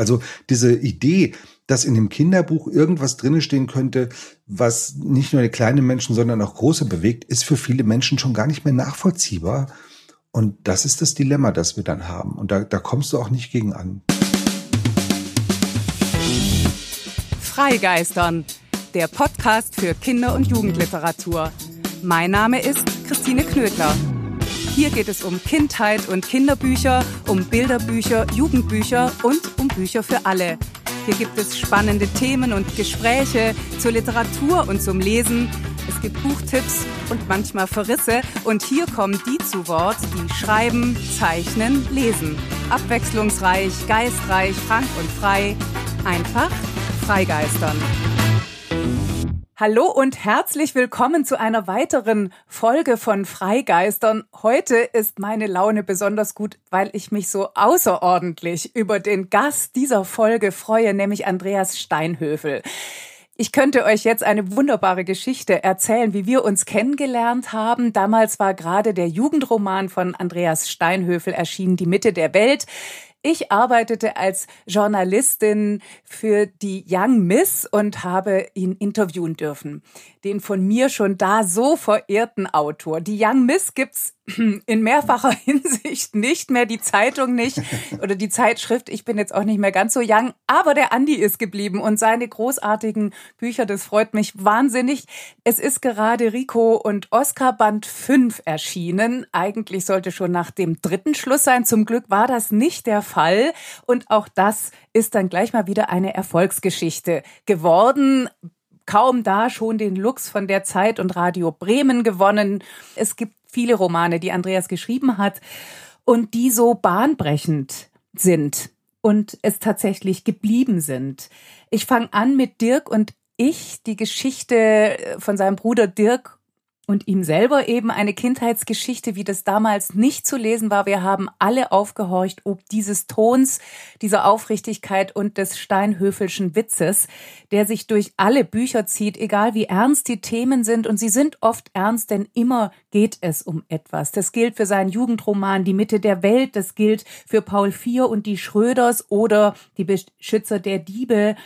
Also diese Idee, dass in dem Kinderbuch irgendwas drinne stehen könnte, was nicht nur die kleinen Menschen, sondern auch große bewegt, ist für viele Menschen schon gar nicht mehr nachvollziehbar. Und das ist das Dilemma, das wir dann haben. Und da, da kommst du auch nicht gegen an. Freigeistern, der Podcast für Kinder- und Jugendliteratur. Mein Name ist Christine Knödler. Hier geht es um Kindheit und Kinderbücher, um Bilderbücher, Jugendbücher und um Bücher für alle. Hier gibt es spannende Themen und Gespräche zur Literatur und zum Lesen. Es gibt Buchtipps und manchmal Verrisse. Und hier kommen die zu Wort, die schreiben, zeichnen, lesen. Abwechslungsreich, geistreich, frank und frei. Einfach freigeistern. Hallo und herzlich willkommen zu einer weiteren Folge von Freigeistern. Heute ist meine Laune besonders gut, weil ich mich so außerordentlich über den Gast dieser Folge freue, nämlich Andreas Steinhöfel. Ich könnte euch jetzt eine wunderbare Geschichte erzählen, wie wir uns kennengelernt haben. Damals war gerade der Jugendroman von Andreas Steinhöfel erschienen, Die Mitte der Welt. Ich arbeitete als Journalistin für die Young Miss und habe ihn interviewen dürfen. Den von mir schon da so verehrten Autor. Die Young Miss gibt's in mehrfacher Hinsicht nicht mehr, die Zeitung nicht oder die Zeitschrift. Ich bin jetzt auch nicht mehr ganz so young, aber der Andi ist geblieben und seine großartigen Bücher, das freut mich wahnsinnig. Es ist gerade Rico und Oscar Band 5 erschienen. Eigentlich sollte schon nach dem dritten Schluss sein. Zum Glück war das nicht der Fall und auch das ist dann gleich mal wieder eine Erfolgsgeschichte geworden kaum da schon den Lux von der Zeit und Radio Bremen gewonnen. Es gibt viele Romane, die Andreas geschrieben hat und die so bahnbrechend sind und es tatsächlich geblieben sind. Ich fange an mit Dirk und ich, die Geschichte von seinem Bruder Dirk und ihm selber eben eine Kindheitsgeschichte, wie das damals nicht zu lesen war. Wir haben alle aufgehorcht, ob dieses Tons, dieser Aufrichtigkeit und des Steinhöfelschen Witzes, der sich durch alle Bücher zieht, egal wie ernst die Themen sind. Und sie sind oft ernst, denn immer geht es um etwas. Das gilt für seinen Jugendroman Die Mitte der Welt, das gilt für Paul Vier und die Schröders oder die Beschützer der Diebe.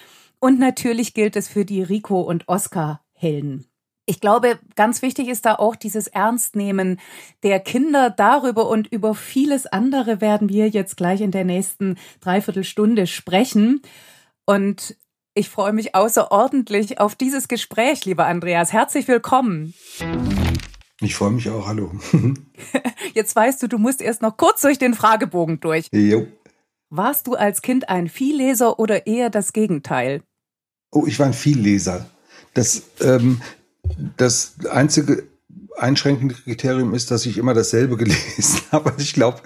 Und natürlich gilt es für die Rico und Oscar Helden. Ich glaube, ganz wichtig ist da auch dieses Ernstnehmen der Kinder darüber und über vieles andere werden wir jetzt gleich in der nächsten Dreiviertelstunde sprechen. Und ich freue mich außerordentlich auf dieses Gespräch, lieber Andreas. Herzlich willkommen. Ich freue mich auch. Hallo. Jetzt weißt du, du musst erst noch kurz durch den Fragebogen durch. Jo. Warst du als Kind ein Vielleser oder eher das Gegenteil? Oh, ich war ein Vielleser. Das, ähm, das einzige einschränkende Kriterium ist, dass ich immer dasselbe gelesen habe. Also ich glaube,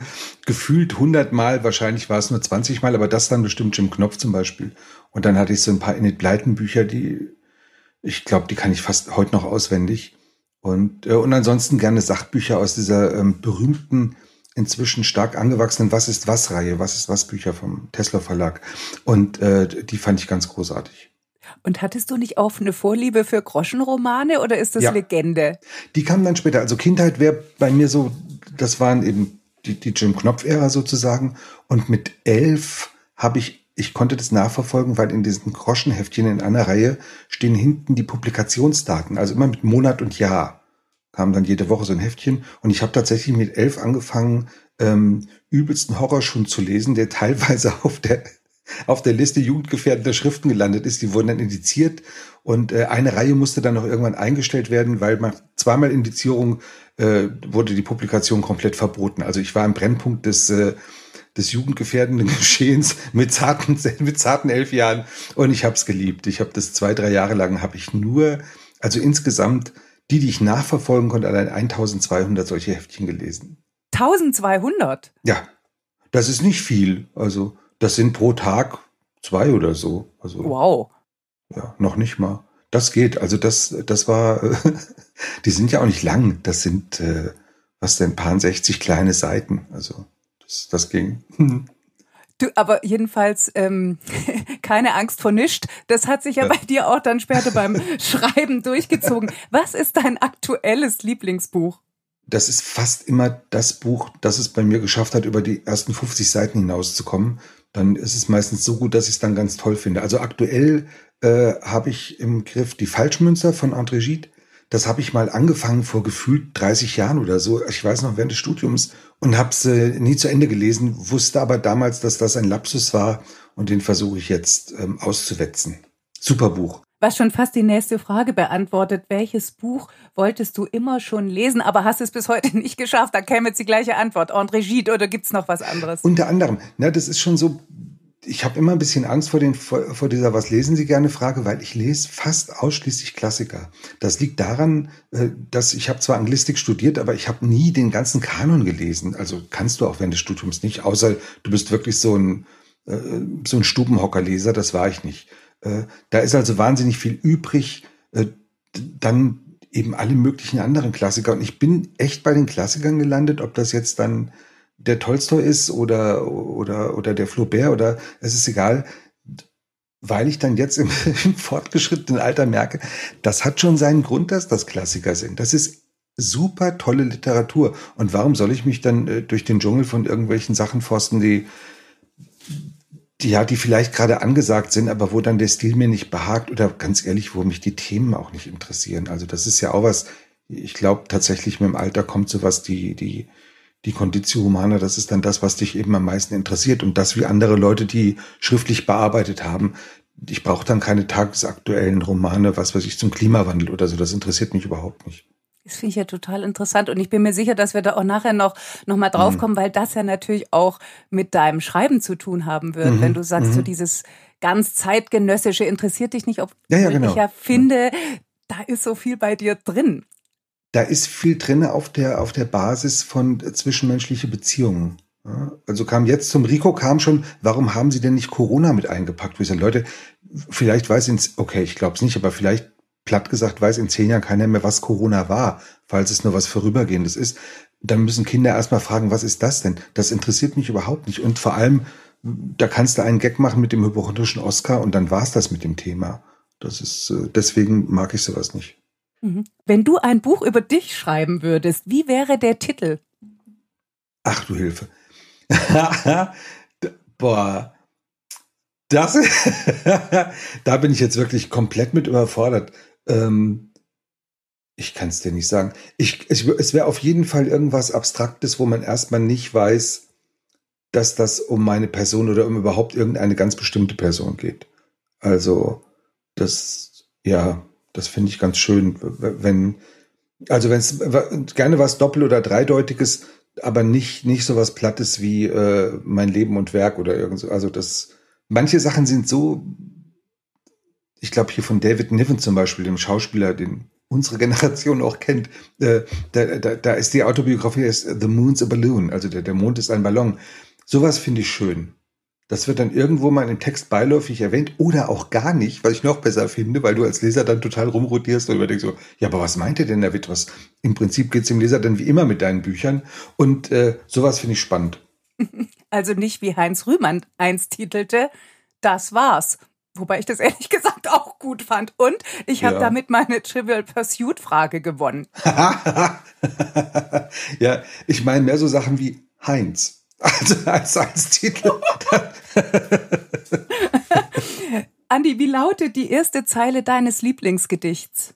gefühlt hundertmal, wahrscheinlich war es nur 20 Mal, aber das dann bestimmt Jim Knopf zum Beispiel. Und dann hatte ich so ein paar Enid Blyton Bücher, die, ich glaube, die kann ich fast heute noch auswendig. Und, äh, und ansonsten gerne Sachbücher aus dieser ähm, berühmten, inzwischen stark angewachsenen Was ist was Reihe, Was ist was Bücher vom Tesla Verlag. Und äh, die fand ich ganz großartig. Und hattest du nicht auch eine Vorliebe für Groschenromane oder ist das ja. Legende? Die kam dann später. Also Kindheit wäre bei mir so, das waren eben die, die Jim Knopf-Ära sozusagen. Und mit elf habe ich, ich konnte das nachverfolgen, weil in diesen Groschenheftchen in einer Reihe stehen hinten die Publikationsdaten, also immer mit Monat und Jahr kam dann jede Woche so ein Heftchen. Und ich habe tatsächlich mit elf angefangen, ähm, übelsten Horrorschund zu lesen, der teilweise auf der auf der Liste jugendgefährdender Schriften gelandet ist. Die wurden dann indiziert und äh, eine Reihe musste dann noch irgendwann eingestellt werden, weil nach zweimal Indizierung äh, wurde die Publikation komplett verboten. Also ich war im Brennpunkt des äh, des jugendgefährdenden Geschehens mit zarten mit zarten elf Jahren und ich habe es geliebt. Ich habe das zwei drei Jahre lang habe ich nur also insgesamt die, die ich nachverfolgen konnte, allein 1200 solche Heftchen gelesen. 1200? Ja, das ist nicht viel. Also das sind pro Tag zwei oder so. Also, wow. Ja, noch nicht mal. Das geht. Also das, das war, die sind ja auch nicht lang. Das sind, äh, was denn, paar 60 kleine Seiten. Also das, das ging. Du, aber jedenfalls ähm, keine Angst vor nichts. Das hat sich ja, ja bei dir auch dann später beim Schreiben durchgezogen. Was ist dein aktuelles Lieblingsbuch? Das ist fast immer das Buch, das es bei mir geschafft hat, über die ersten 50 Seiten hinauszukommen. Dann ist es meistens so gut, dass ich es dann ganz toll finde. Also aktuell äh, habe ich im Griff die Falschmünzer von André Gide. Das habe ich mal angefangen vor gefühlt 30 Jahren oder so. Ich weiß noch während des Studiums und habe es äh, nie zu Ende gelesen, wusste aber damals, dass das ein Lapsus war und den versuche ich jetzt ähm, auszuwetzen. Super Buch. Was schon fast die nächste Frage beantwortet. Welches Buch wolltest du immer schon lesen, aber hast es bis heute nicht geschafft? Da käme jetzt die gleiche Antwort. André Gide oder gibt's noch was anderes? Unter anderem. Na, das ist schon so ich habe immer ein bisschen Angst vor, den, vor, vor dieser Was lesen Sie gerne Frage, weil ich lese fast ausschließlich Klassiker. Das liegt daran, äh, dass ich habe zwar Anglistik studiert, aber ich habe nie den ganzen Kanon gelesen. Also kannst du auch während des Studiums nicht, außer du bist wirklich so ein, äh, so ein Stubenhockerleser, das war ich nicht. Äh, da ist also wahnsinnig viel übrig. Dann eben alle möglichen anderen Klassiker. Und ich bin echt bei den Klassikern gelandet, ob das jetzt dann der Tolstoi ist oder, oder, oder der Flaubert oder es ist egal, weil ich dann jetzt im, im fortgeschrittenen Alter merke, das hat schon seinen Grund, dass das Klassiker sind. Das ist super tolle Literatur. Und warum soll ich mich dann äh, durch den Dschungel von irgendwelchen Sachen forsten, die, die ja, die vielleicht gerade angesagt sind, aber wo dann der Stil mir nicht behagt oder ganz ehrlich, wo mich die Themen auch nicht interessieren. Also das ist ja auch was, ich glaube tatsächlich mit dem Alter kommt sowas, die, die, die Conditio Humana, das ist dann das, was dich eben am meisten interessiert und das wie andere Leute, die schriftlich bearbeitet haben. Ich brauche dann keine tagesaktuellen Romane, was weiß ich, zum Klimawandel oder so. Das interessiert mich überhaupt nicht. Das finde ich ja total interessant und ich bin mir sicher, dass wir da auch nachher noch, noch mal draufkommen, mhm. weil das ja natürlich auch mit deinem Schreiben zu tun haben wird. Mhm. Wenn du sagst, mhm. so dieses ganz zeitgenössische interessiert dich nicht, ob ja, ja, genau. ich ja finde, da ist so viel bei dir drin da ist viel drin auf der, auf der Basis von zwischenmenschliche Beziehungen. Also kam jetzt zum Rico kam schon, warum haben Sie denn nicht Corona mit eingepackt? Wo ich sage, Leute, vielleicht weiß in, okay, ich glaube es nicht, aber vielleicht platt gesagt weiß in zehn Jahren keiner mehr, was Corona war, falls es nur was Vorübergehendes ist. Dann müssen Kinder erstmal fragen, was ist das denn? Das interessiert mich überhaupt nicht. Und vor allem, da kannst du einen Gag machen mit dem hypochondrischen Oscar und dann war's das mit dem Thema. Das ist, äh, deswegen mag ich sowas nicht. Mhm. Wenn du ein Buch über dich schreiben würdest, wie wäre der Titel? Ach du Hilfe. Boah. Das, da bin ich jetzt wirklich komplett mit überfordert. Ähm, ich kann es dir nicht sagen. Ich, ich, es wäre auf jeden Fall irgendwas Abstraktes, wo man erstmal nicht weiß, dass das um meine Person oder um überhaupt irgendeine ganz bestimmte Person geht. Also, das, ja, das finde ich ganz schön, wenn, also wenn es gerne was Doppel- oder Dreideutiges, aber nicht, nicht so was Plattes wie äh, mein Leben und Werk oder irgend so. Also das, manche Sachen sind so, ich glaube hier von David Niven zum Beispiel, dem Schauspieler, den unsere Generation auch kennt, äh, da, da, da ist die Autobiografie ist The Moon's a Balloon, also der, der Mond ist ein Ballon. Sowas finde ich schön. Das wird dann irgendwo mal im Text beiläufig erwähnt oder auch gar nicht, was ich noch besser finde, weil du als Leser dann total rumrotierst und überdenkst so, ja, aber was meint er denn damit? Was? Im Prinzip geht's dem Leser dann wie immer mit deinen Büchern und äh, sowas finde ich spannend. Also nicht wie Heinz Rühmann einst titelte, das war's. Wobei ich das ehrlich gesagt auch gut fand. Und ich habe ja. damit meine Trivial Pursuit Frage gewonnen. ja, ich meine mehr so Sachen wie Heinz. Also als, als Titel. Andi, wie lautet die erste Zeile deines Lieblingsgedichts?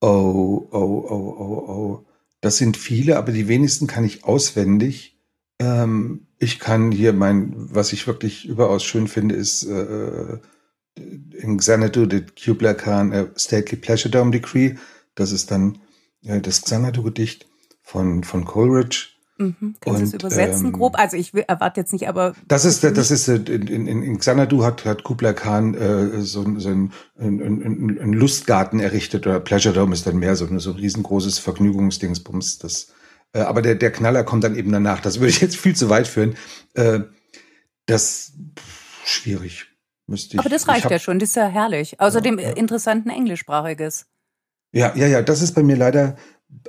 Oh, oh, oh, oh, oh. Das sind viele, aber die wenigsten kann ich auswendig. Ähm, ich kann hier mein, was ich wirklich überaus schön finde, ist äh, in Xanadu, the Kubla Khan uh, Stately Pleasure Dome Decree. Das ist dann äh, das Xanadu-Gedicht von, von Coleridge. Mhm. Kannst du es übersetzen ähm, grob? Also ich erwarte jetzt nicht, aber das ist das ist in, in, in Xanadu hat hat Kublai Khan äh, so, so ein, ein, ein, ein Lustgarten errichtet oder Pleasure Dome ist dann mehr so so ein riesengroßes Vergnügungsdingsbums. Das äh, aber der der Knaller kommt dann eben danach. Das würde ich jetzt viel zu weit führen. Äh, das pff, schwierig müsste ich. Aber das reicht hab, ja schon. Das ist ja herrlich. Außerdem ja, ja. interessanten englischsprachiges. Ja ja ja. Das ist bei mir leider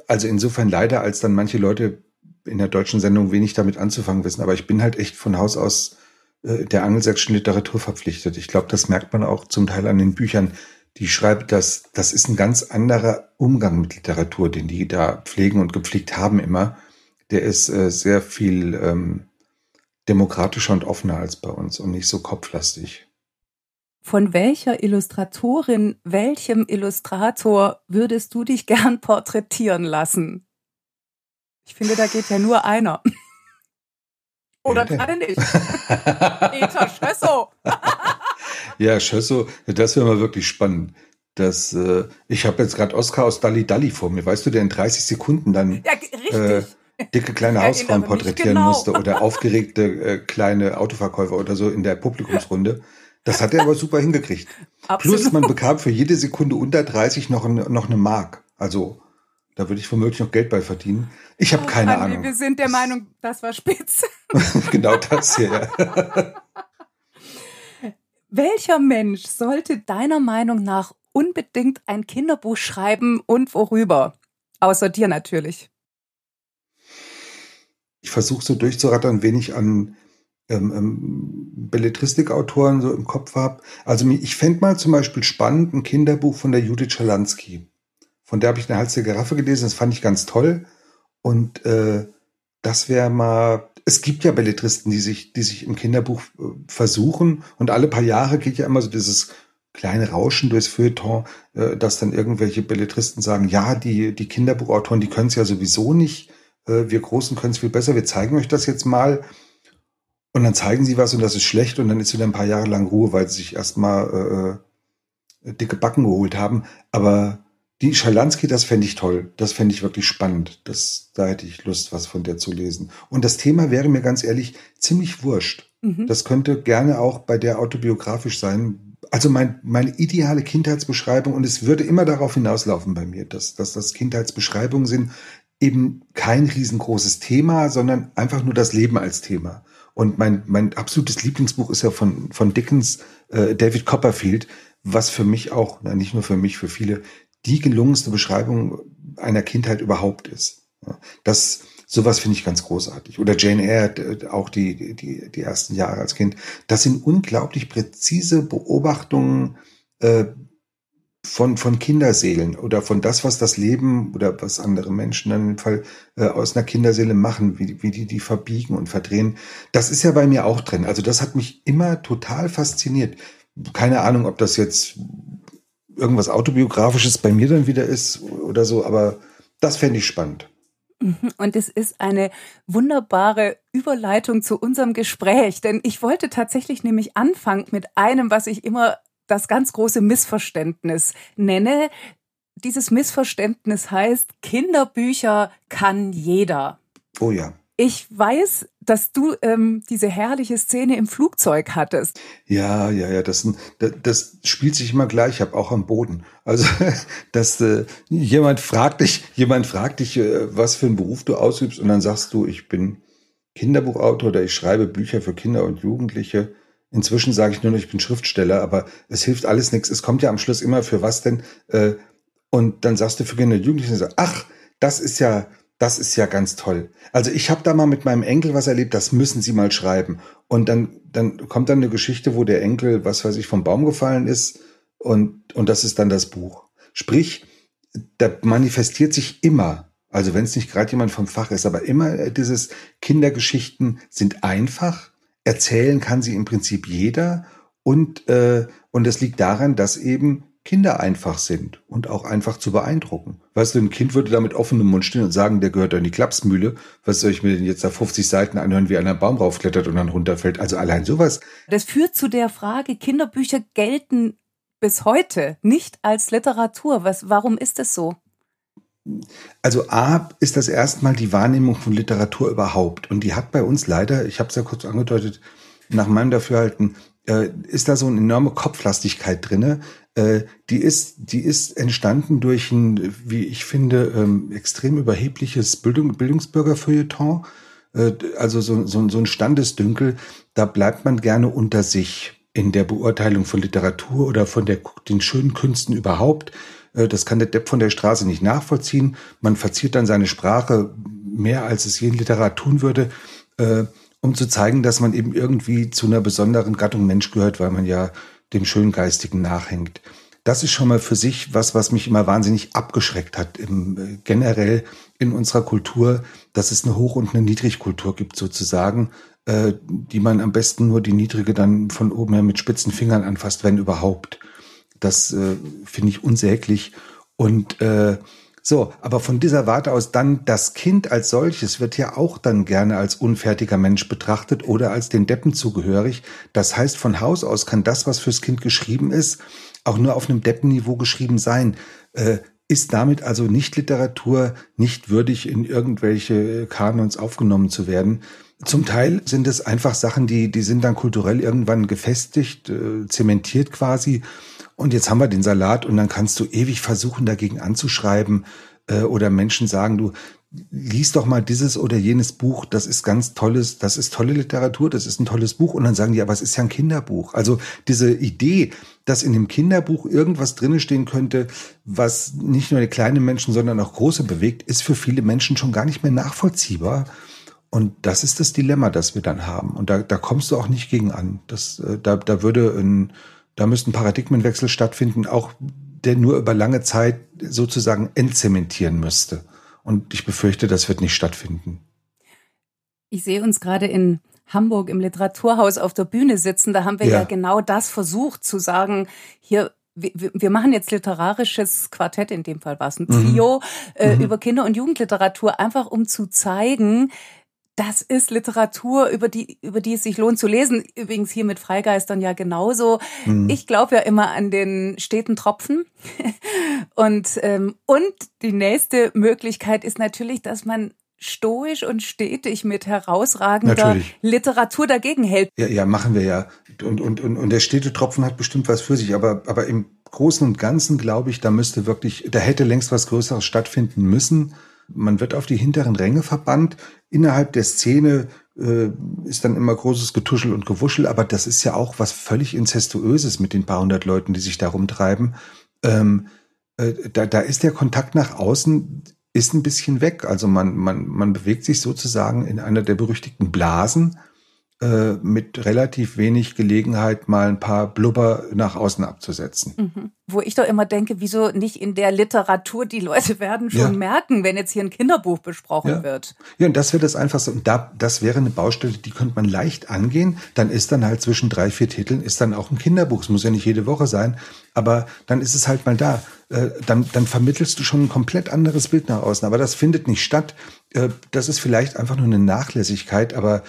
also insofern leider, als dann manche Leute in der deutschen Sendung wenig damit anzufangen wissen, aber ich bin halt echt von Haus aus äh, der angelsächsischen Literatur verpflichtet. Ich glaube, das merkt man auch zum Teil an den Büchern, die schreibt, dass das ist ein ganz anderer Umgang mit Literatur, den die da pflegen und gepflegt haben immer. Der ist äh, sehr viel ähm, demokratischer und offener als bei uns und nicht so kopflastig. Von welcher Illustratorin, welchem Illustrator würdest du dich gern porträtieren lassen? Ich finde, da geht ja nur einer. Oder gerade nicht. Peter Schössow. ja, Schössow, das wäre mal wirklich spannend. Das, äh, ich habe jetzt gerade Oscar aus Dalli Dalli vor mir. Weißt du, der in 30 Sekunden dann ja, äh, dicke kleine Hausfrauen porträtieren genau. musste oder aufgeregte äh, kleine Autoverkäufer oder so in der Publikumsrunde. Das hat er aber super hingekriegt. Absolut. Plus man bekam für jede Sekunde unter 30 noch, ein, noch eine Mark. Also da würde ich womöglich noch Geld bei verdienen. Ich habe oh, keine Andi, Ahnung. Wir sind der Meinung, das war spitz. genau das hier. Ja. Welcher Mensch sollte deiner Meinung nach unbedingt ein Kinderbuch schreiben und worüber? Außer dir natürlich. Ich versuche so durchzurattern, wen ich an ähm, ähm, Belletristikautoren so im Kopf habe. Also ich fände mal zum Beispiel spannend ein Kinderbuch von der Judith Schalansky. Von der habe ich eine Hals der Giraffe gelesen, das fand ich ganz toll. Und äh, das wäre mal, es gibt ja Belletristen, die sich, die sich im Kinderbuch äh, versuchen und alle paar Jahre geht ja immer so dieses kleine Rauschen durchs Feuilleton, äh, dass dann irgendwelche Belletristen sagen, ja, die, die Kinderbuchautoren, die können es ja sowieso nicht, äh, wir Großen können es viel besser, wir zeigen euch das jetzt mal. Und dann zeigen sie was und das ist schlecht und dann ist wieder ein paar Jahre lang Ruhe, weil sie sich erstmal äh, dicke Backen geholt haben. Aber die Schalansky, das fände ich toll. Das fände ich wirklich spannend. Das, da hätte ich Lust, was von der zu lesen. Und das Thema wäre mir ganz ehrlich ziemlich wurscht. Mhm. Das könnte gerne auch bei der autobiografisch sein. Also mein, meine ideale Kindheitsbeschreibung, und es würde immer darauf hinauslaufen bei mir, dass, dass das Kindheitsbeschreibungen sind, eben kein riesengroßes Thema, sondern einfach nur das Leben als Thema. Und mein, mein absolutes Lieblingsbuch ist ja von, von Dickens, äh, David Copperfield, was für mich auch, na, nicht nur für mich, für viele die gelungenste Beschreibung einer Kindheit überhaupt ist. Das, sowas finde ich ganz großartig. Oder Jane Eyre, auch die, die, die ersten Jahre als Kind. Das sind unglaublich präzise Beobachtungen äh, von, von Kinderseelen oder von das, was das Leben oder was andere Menschen dann im Fall äh, aus einer Kinderseele machen, wie, wie die die verbiegen und verdrehen. Das ist ja bei mir auch drin. Also das hat mich immer total fasziniert. Keine Ahnung, ob das jetzt irgendwas autobiografisches bei mir dann wieder ist oder so, aber das fände ich spannend. Mhm. Und es ist eine wunderbare Überleitung zu unserem Gespräch, denn ich wollte tatsächlich nämlich anfangen mit einem, was ich immer das ganz große Missverständnis nenne. Dieses Missverständnis heißt, Kinderbücher kann jeder. Oh ja. Ich weiß, dass du ähm, diese herrliche Szene im Flugzeug hattest. Ja, ja, ja, das, das, das spielt sich immer gleich ab, auch am Boden. Also, dass äh, jemand fragt dich, jemand fragt dich, äh, was für einen Beruf du ausübst, und dann sagst du, ich bin Kinderbuchautor oder ich schreibe Bücher für Kinder und Jugendliche. Inzwischen sage ich nur noch, ich bin Schriftsteller, aber es hilft alles nichts. Es kommt ja am Schluss immer für was denn? Äh, und dann sagst du für Kinder und Jugendliche, ach, das ist ja, das ist ja ganz toll. Also ich habe da mal mit meinem Enkel was erlebt, das müssen Sie mal schreiben. Und dann, dann kommt dann eine Geschichte, wo der Enkel, was weiß ich, vom Baum gefallen ist und, und das ist dann das Buch. Sprich, da manifestiert sich immer, also wenn es nicht gerade jemand vom Fach ist, aber immer dieses Kindergeschichten sind einfach, erzählen kann sie im Prinzip jeder und, äh, und es liegt daran, dass eben Kinder einfach sind und auch einfach zu beeindrucken. Weißt du, ein Kind würde da mit offenem Mund stehen und sagen, der gehört in die Klapsmühle. Was soll ich mir denn jetzt da 50 Seiten anhören, wie einer Baum raufklettert und dann runterfällt? Also allein sowas. Das führt zu der Frage, Kinderbücher gelten bis heute nicht als Literatur. Was, warum ist es so? Also A ist das erstmal die Wahrnehmung von Literatur überhaupt. Und die hat bei uns leider, ich habe es ja kurz angedeutet, nach meinem Dafürhalten, äh, ist da so eine enorme Kopflastigkeit drinne. Äh, die ist, die ist entstanden durch ein, wie ich finde, ähm, extrem überhebliches Bildung, Bildungsbürgerfeuilleton. Äh, also so, so, so ein Standesdünkel. Da bleibt man gerne unter sich in der Beurteilung von Literatur oder von der, den schönen Künsten überhaupt. Äh, das kann der Depp von der Straße nicht nachvollziehen. Man verziert dann seine Sprache mehr, als es jeden Literat tun würde, äh, um zu zeigen, dass man eben irgendwie zu einer besonderen Gattung Mensch gehört, weil man ja dem Schöngeistigen nachhängt. das ist schon mal für sich was, was mich immer wahnsinnig abgeschreckt hat. Im, äh, generell in unserer Kultur, dass es eine Hoch- und eine Niedrigkultur gibt sozusagen, die man am besten nur die niedrige dann von oben her mit spitzen Fingern anfasst, wenn überhaupt. Das äh, finde ich unsäglich. Und äh, so, aber von dieser Warte aus dann das Kind als solches wird ja auch dann gerne als unfertiger Mensch betrachtet oder als den Deppen zugehörig. Das heißt, von Haus aus kann das, was fürs Kind geschrieben ist, auch nur auf einem Deppenniveau geschrieben sein. Äh, ist damit also nicht Literatur, nicht würdig in irgendwelche Kanons aufgenommen zu werden. Zum Teil sind es einfach Sachen, die, die sind dann kulturell irgendwann gefestigt, äh, zementiert quasi. Und jetzt haben wir den Salat und dann kannst du ewig versuchen, dagegen anzuschreiben äh, oder Menschen sagen, du lies doch mal dieses oder jenes Buch, das ist ganz tolles, das ist tolle Literatur, das ist ein tolles Buch. Und dann sagen die, aber es ist ja ein Kinderbuch. Also diese Idee, dass in dem Kinderbuch irgendwas drinnen stehen könnte, was nicht nur die kleinen Menschen, sondern auch große bewegt, ist für viele Menschen schon gar nicht mehr nachvollziehbar. Und das ist das Dilemma, das wir dann haben. Und da, da kommst du auch nicht gegen an. Das, äh, da, da würde ein, da müsste ein Paradigmenwechsel stattfinden, auch der nur über lange Zeit sozusagen entzementieren müsste. Und ich befürchte, das wird nicht stattfinden. Ich sehe uns gerade in Hamburg im Literaturhaus auf der Bühne sitzen. Da haben wir ja, ja genau das versucht zu sagen. Hier wir, wir machen jetzt literarisches Quartett, in dem Fall war es ein mhm. Trio, mhm. äh, mhm. über Kinder- und Jugendliteratur, einfach um zu zeigen, das ist Literatur, über die, über die es sich lohnt zu lesen. Übrigens hier mit Freigeistern ja genauso. Mhm. Ich glaube ja immer an den steten Tropfen. und, ähm, und die nächste Möglichkeit ist natürlich, dass man stoisch und stetig mit herausragender Natürlich. Literatur dagegen hält. Ja, ja, machen wir ja. Und, und, und, und der stete Tropfen hat bestimmt was für sich, aber, aber im Großen und Ganzen glaube ich, da müsste wirklich, da hätte längst was Größeres stattfinden müssen. Man wird auf die hinteren Ränge verbannt. Innerhalb der Szene äh, ist dann immer großes Getuschel und Gewuschel, aber das ist ja auch was völlig Inzestuöses mit den paar hundert Leuten, die sich da rumtreiben. Ähm, äh, da, da ist der Kontakt nach außen ist ein bisschen weg. Also man, man, man bewegt sich sozusagen in einer der berüchtigten Blasen äh, mit relativ wenig Gelegenheit, mal ein paar Blubber nach außen abzusetzen. Mhm. Wo ich doch immer denke, wieso nicht in der Literatur, die Leute werden schon ja. merken, wenn jetzt hier ein Kinderbuch besprochen ja. wird. Ja, und das wäre das Einfachste. Und da, das wäre eine Baustelle, die könnte man leicht angehen. Dann ist dann halt zwischen drei, vier Titeln ist dann auch ein Kinderbuch. Es muss ja nicht jede Woche sein, aber dann ist es halt mal da. Äh, dann, dann vermittelst du schon ein komplett anderes Bild nach außen. Aber das findet nicht statt. Äh, das ist vielleicht einfach nur eine Nachlässigkeit, aber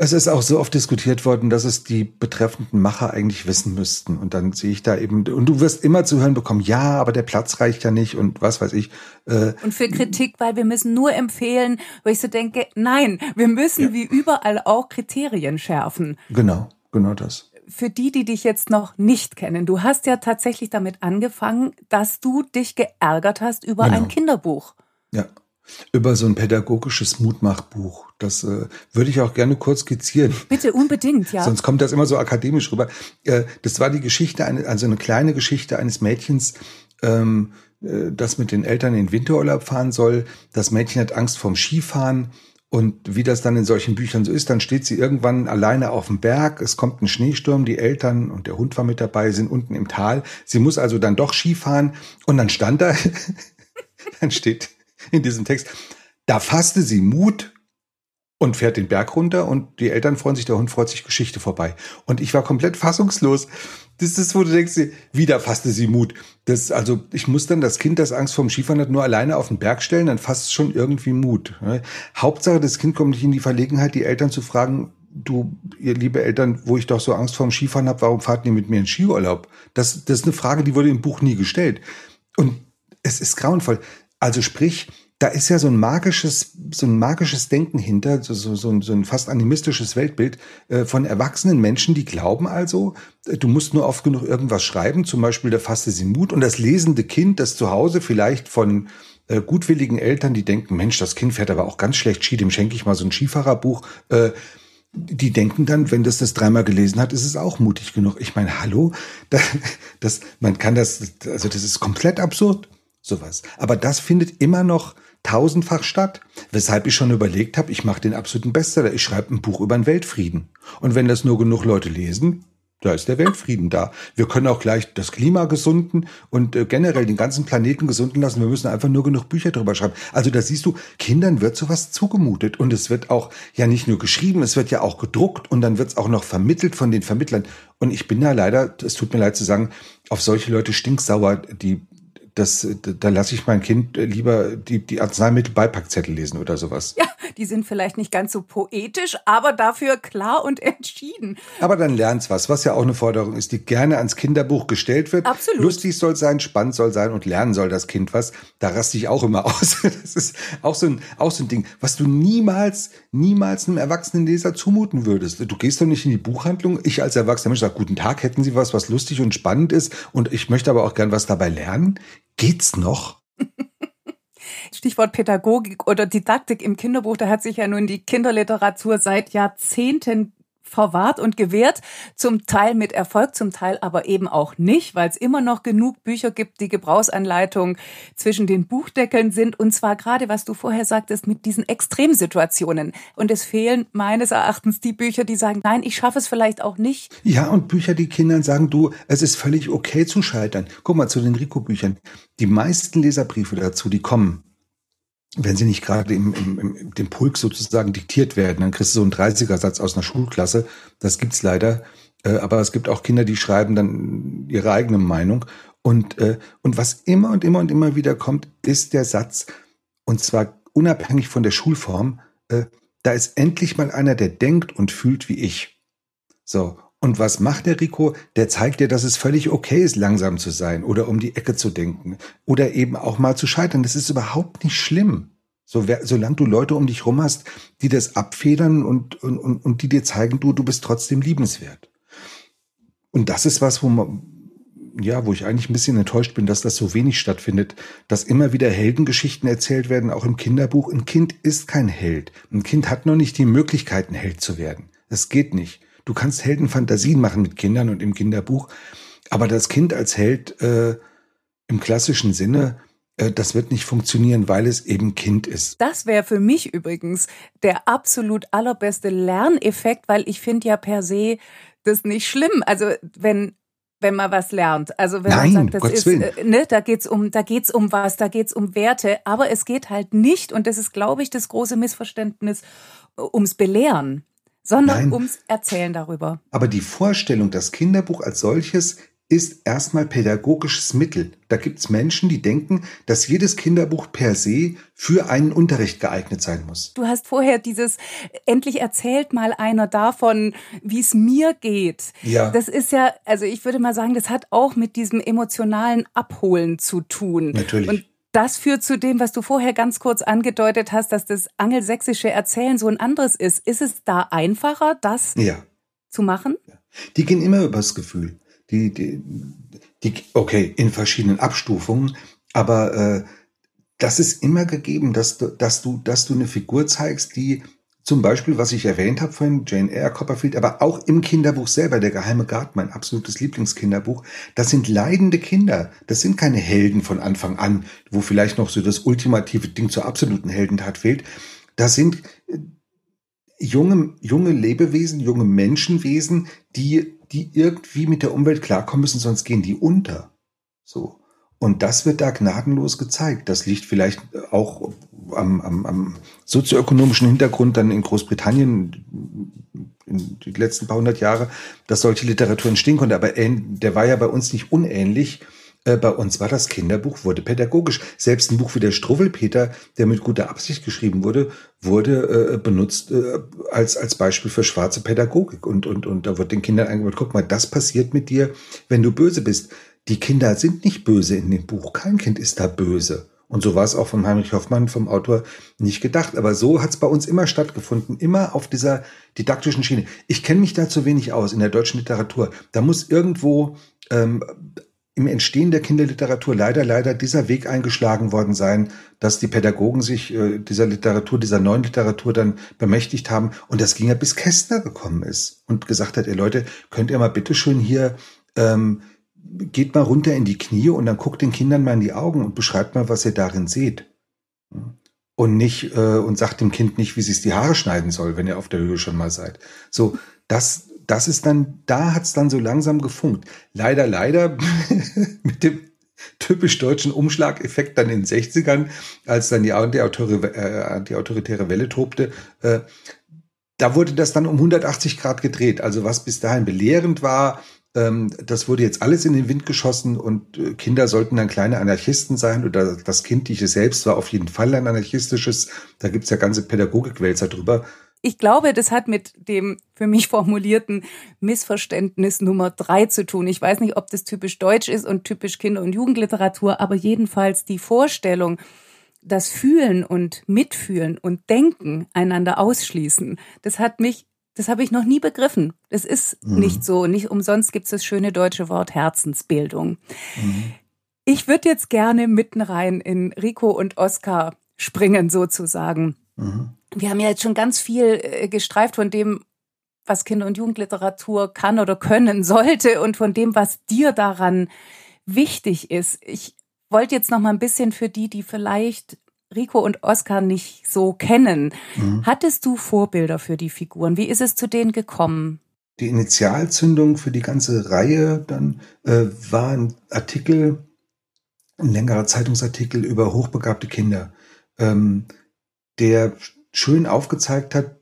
es ist auch so oft diskutiert worden, dass es die betreffenden Macher eigentlich wissen müssten. Und dann sehe ich da eben, und du wirst immer zu hören bekommen, ja, aber der Platz reicht ja nicht und was weiß ich. Äh, und für Kritik, weil wir müssen nur empfehlen, wo ich so denke, nein, wir müssen ja. wie überall auch Kriterien schärfen. Genau, genau das. Für die, die dich jetzt noch nicht kennen, du hast ja tatsächlich damit angefangen, dass du dich geärgert hast über genau. ein Kinderbuch. Ja über so ein pädagogisches Mutmachbuch. Das äh, würde ich auch gerne kurz skizzieren. Bitte, unbedingt, ja. Sonst kommt das immer so akademisch rüber. Äh, das war die Geschichte, also eine kleine Geschichte eines Mädchens, ähm, äh, das mit den Eltern in den Winterurlaub fahren soll. Das Mädchen hat Angst vorm Skifahren. Und wie das dann in solchen Büchern so ist, dann steht sie irgendwann alleine auf dem Berg, es kommt ein Schneesturm, die Eltern und der Hund war mit dabei, sind unten im Tal. Sie muss also dann doch Skifahren und dann stand da, dann steht, in diesem Text. Da fasste sie Mut und fährt den Berg runter und die Eltern freuen sich, der Hund freut sich, Geschichte vorbei. Und ich war komplett fassungslos. Das ist, wo du denkst, wieder fasste sie Mut. Das, also, ich muss dann das Kind, das Angst vorm Skifahren hat, nur alleine auf den Berg stellen, dann fasst es schon irgendwie Mut. Hauptsache, das Kind kommt nicht in die Verlegenheit, die Eltern zu fragen, du, ihr liebe Eltern, wo ich doch so Angst vorm Skifahren habe, warum fahrt ihr mit mir in Skiurlaub? Das, das ist eine Frage, die wurde im Buch nie gestellt. Und es ist grauenvoll. Also sprich, da ist ja so ein magisches, so ein magisches Denken hinter, so, so, so, ein, so ein fast animistisches Weltbild äh, von erwachsenen Menschen, die glauben also, äh, du musst nur oft genug irgendwas schreiben, zum Beispiel der Mut und das lesende Kind, das zu Hause vielleicht von äh, gutwilligen Eltern, die denken, Mensch, das Kind fährt aber auch ganz schlecht Ski, dem schenke ich mal so ein Skifahrerbuch, äh, die denken dann, wenn das das dreimal gelesen hat, ist es auch mutig genug. Ich meine, hallo, das, das, man kann das, also das ist komplett absurd sowas. Aber das findet immer noch tausendfach statt, weshalb ich schon überlegt habe, ich mache den absoluten Bestseller. Ich schreibe ein Buch über den Weltfrieden. Und wenn das nur genug Leute lesen, Da ist der Weltfrieden da. Wir können auch gleich das Klima gesunden und äh, generell den ganzen Planeten gesunden lassen. Wir müssen einfach nur genug Bücher drüber schreiben. Also da siehst du, Kindern wird sowas zugemutet und es wird auch ja nicht nur geschrieben, es wird ja auch gedruckt und dann wird es auch noch vermittelt von den Vermittlern. Und ich bin da leider, es tut mir leid zu sagen, auf solche Leute stinksauer, die das, da lasse ich mein Kind lieber die, die Arzneimittel-Beipackzettel lesen oder sowas. Ja, die sind vielleicht nicht ganz so poetisch, aber dafür klar und entschieden. Aber dann lernt's was, was ja auch eine Forderung ist, die gerne ans Kinderbuch gestellt wird. Absolut. Lustig soll sein, spannend soll sein und lernen soll das Kind was. Da raste ich auch immer aus. Das ist auch so ein, auch so ein Ding, was du niemals, niemals einem erwachsenen Leser zumuten würdest. Du gehst doch nicht in die Buchhandlung. Ich als erwachsener Mensch sage, guten Tag, hätten Sie was, was lustig und spannend ist und ich möchte aber auch gern was dabei lernen. Geht's noch? Stichwort Pädagogik oder Didaktik im Kinderbuch, da hat sich ja nun die Kinderliteratur seit Jahrzehnten verwahrt und gewährt, zum Teil mit Erfolg, zum Teil aber eben auch nicht, weil es immer noch genug Bücher gibt, die Gebrauchsanleitungen zwischen den Buchdeckeln sind und zwar gerade, was du vorher sagtest, mit diesen Extremsituationen. Und es fehlen meines Erachtens die Bücher, die sagen, nein, ich schaffe es vielleicht auch nicht. Ja, und Bücher, die Kindern sagen, du, es ist völlig okay zu scheitern. Guck mal zu den Rico-Büchern. Die meisten Leserbriefe dazu, die kommen wenn sie nicht gerade im, im, im dem Pulk sozusagen diktiert werden, dann kriegst du so einen 30er-Satz aus einer Schulklasse. Das gibt's leider. Äh, aber es gibt auch Kinder, die schreiben dann ihre eigene Meinung. Und, äh, und was immer und immer und immer wieder kommt, ist der Satz, und zwar unabhängig von der Schulform, äh, da ist endlich mal einer, der denkt und fühlt wie ich. So. Und was macht der Rico? Der zeigt dir, dass es völlig okay ist, langsam zu sein oder um die Ecke zu denken oder eben auch mal zu scheitern. Das ist überhaupt nicht schlimm. So, solange du Leute um dich rum hast, die das abfedern und, und, und, und die dir zeigen, du, du bist trotzdem liebenswert. Und das ist was, wo man, ja, wo ich eigentlich ein bisschen enttäuscht bin, dass das so wenig stattfindet, dass immer wieder Heldengeschichten erzählt werden, auch im Kinderbuch. Ein Kind ist kein Held. Ein Kind hat noch nicht die Möglichkeit, ein Held zu werden. Das geht nicht. Du kannst Heldenfantasien machen mit Kindern und im Kinderbuch, aber das Kind als Held äh, im klassischen Sinne, äh, das wird nicht funktionieren, weil es eben Kind ist. Das wäre für mich übrigens der absolut allerbeste Lerneffekt, weil ich finde ja per se das nicht schlimm. Also wenn wenn man was lernt. Also wenn Nein, man sagt, das ist, äh, ne, da geht's um, da geht's um was, da geht's um Werte, aber es geht halt nicht, und das ist, glaube ich, das große Missverständnis, ums Belehren sondern Nein. ums Erzählen darüber. Aber die Vorstellung, das Kinderbuch als solches ist erstmal pädagogisches Mittel. Da gibt's Menschen, die denken, dass jedes Kinderbuch per se für einen Unterricht geeignet sein muss. Du hast vorher dieses, endlich erzählt mal einer davon, wie es mir geht. Ja. Das ist ja, also ich würde mal sagen, das hat auch mit diesem emotionalen Abholen zu tun. Natürlich. Und das führt zu dem, was du vorher ganz kurz angedeutet hast, dass das angelsächsische Erzählen so ein anderes ist. Ist es da einfacher, das Ja. zu machen? Die gehen immer übers Gefühl. Die, die, die, okay, in verschiedenen Abstufungen, aber äh, das ist immer gegeben, dass du, dass du, dass du eine Figur zeigst, die zum Beispiel, was ich erwähnt habe von Jane Eyre Copperfield, aber auch im Kinderbuch selber, der geheime Garten, mein absolutes Lieblingskinderbuch, das sind leidende Kinder. Das sind keine Helden von Anfang an, wo vielleicht noch so das ultimative Ding zur absoluten Heldentat fehlt. Das sind äh, junge, junge Lebewesen, junge Menschenwesen, die, die irgendwie mit der Umwelt klarkommen müssen, sonst gehen die unter. So. Und das wird da gnadenlos gezeigt. Das liegt vielleicht auch am, am, am sozioökonomischen Hintergrund dann in Großbritannien in die letzten paar hundert Jahre, dass solche Literatur entstehen konnte. Aber der war ja bei uns nicht unähnlich. Äh, Bei uns war das Kinderbuch, wurde pädagogisch. Selbst ein Buch wie der Struwwelpeter, der mit guter Absicht geschrieben wurde, wurde äh, benutzt äh, als, als Beispiel für schwarze Pädagogik. Und, und, und da wird den Kindern eingebaut, guck mal, das passiert mit dir, wenn du böse bist. Die Kinder sind nicht böse in dem Buch. Kein Kind ist da böse. Und so war es auch von Heinrich Hoffmann, vom Autor, nicht gedacht. Aber so hat es bei uns immer stattgefunden, immer auf dieser didaktischen Schiene. Ich kenne mich da zu wenig aus in der deutschen Literatur. Da muss irgendwo ähm, im Entstehen der Kinderliteratur leider, leider dieser Weg eingeschlagen worden sein, dass die Pädagogen sich äh, dieser Literatur, dieser neuen Literatur dann bemächtigt haben. Und das ging ja bis Kästner gekommen ist und gesagt hat, ihr Leute, könnt ihr mal bitteschön hier ähm, geht mal runter in die Knie und dann guckt den Kindern mal in die Augen und beschreibt mal, was ihr darin seht. Und nicht, äh, und sagt dem Kind nicht, wie sie es die Haare schneiden soll, wenn ihr auf der Höhe schon mal seid. So, das, das ist dann, da hat's dann so langsam gefunkt. Leider, leider mit dem typisch deutschen Umschlageffekt dann in den 60ern, als dann die, äh, autoritäre Welle tobte, äh, da wurde das dann um 180 Grad gedreht. Also was bis dahin belehrend war, das wurde jetzt alles in den Wind geschossen und äh, Kinder sollten dann kleine Anarchisten sein oder das Kindliche selbst war auf jeden Fall ein anarchistisches. Da gibt's ja ganze Pädagogikwälzer drüber ich glaube, das hat mit dem für mich formulierten Missverständnis Nummer drei zu tun. Ich weiß nicht, ob das typisch deutsch ist und typisch Kinder- und Jugendliteratur, aber jedenfalls die Vorstellung, dass Fühlen und Mitfühlen und Denken einander ausschließen, das hat mich, das habe ich noch nie begriffen. Das ist mhm. nicht so. Nicht umsonst gibt es das schöne deutsche Wort Herzensbildung. Mhm. Ich würde jetzt gerne mitten rein in Rico und Oskar springen sozusagen. Mhm wir haben ja jetzt schon ganz viel äh, gestreift von dem, was Kinder- und Jugendliteratur kann oder können sollte und von dem, was dir daran wichtig ist. Ich wollte jetzt noch mal ein bisschen für die, die vielleicht Rico und Oskar nicht so kennen. Mhm. Hattest du Vorbilder für die Figuren? Wie ist es zu denen gekommen? Die Initialzündung für die ganze Reihe dann äh, war ein Artikel, ein längerer Zeitungsartikel über hochbegabte Kinder, ähm, der schön aufgezeigt hat,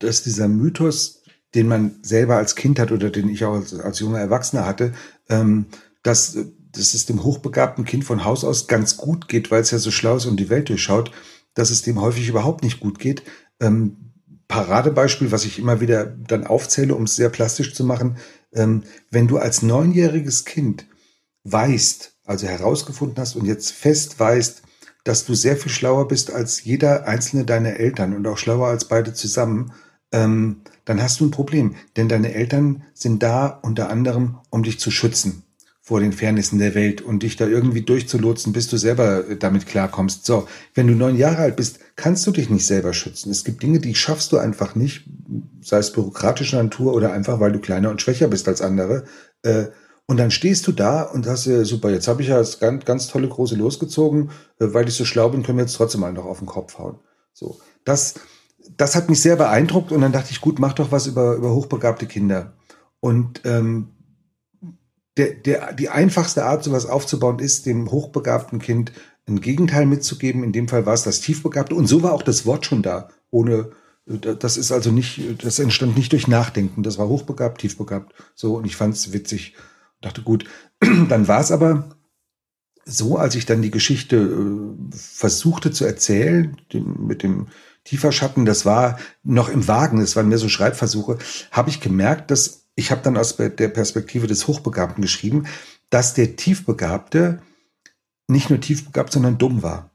dass dieser Mythos, den man selber als Kind hat oder den ich auch als, als junger Erwachsener hatte, ähm, dass, dass es dem hochbegabten Kind von Haus aus ganz gut geht, weil es ja so schlau ist und die Welt durchschaut, dass es dem häufig überhaupt nicht gut geht. Ähm, Paradebeispiel, was ich immer wieder dann aufzähle, um es sehr plastisch zu machen, ähm, wenn du als neunjähriges Kind weißt, also herausgefunden hast und jetzt fest weißt, dass du sehr viel schlauer bist als jeder einzelne deiner Eltern und auch schlauer als beide zusammen, ähm, dann hast du ein Problem. Denn deine Eltern sind da unter anderem, um dich zu schützen vor den Fairnessen der Welt und dich da irgendwie durchzulotsen, bis du selber damit klarkommst. So, wenn du neun Jahre alt bist, kannst du dich nicht selber schützen. Es gibt Dinge, die schaffst du einfach nicht, sei es bürokratischer Natur oder einfach, weil du kleiner und schwächer bist als andere. Äh, und dann stehst du da und hast ja, super, jetzt habe ich ja das ganz, ganz tolle große losgezogen, äh, weil ich so schlau bin, können wir jetzt trotzdem mal noch auf den Kopf hauen. So, das, das hat mich sehr beeindruckt und dann dachte ich, gut, mach doch was über, über hochbegabte Kinder. Und ähm, der, der, die einfachste Art, sowas aufzubauen, ist, dem hochbegabten Kind ein Gegenteil mitzugeben. In dem Fall war es das Tiefbegabte. Und so war auch das Wort schon da, ohne äh, das ist also nicht, das entstand nicht durch Nachdenken. Das war hochbegabt, tiefbegabt. So, und ich fand es witzig. Dachte, gut, dann war es aber so, als ich dann die Geschichte äh, versuchte zu erzählen, dem, mit dem Tieferschatten, das war noch im Wagen, das waren mehr so Schreibversuche, habe ich gemerkt, dass ich habe dann aus der Perspektive des Hochbegabten geschrieben, dass der Tiefbegabte nicht nur tiefbegabt, sondern dumm war.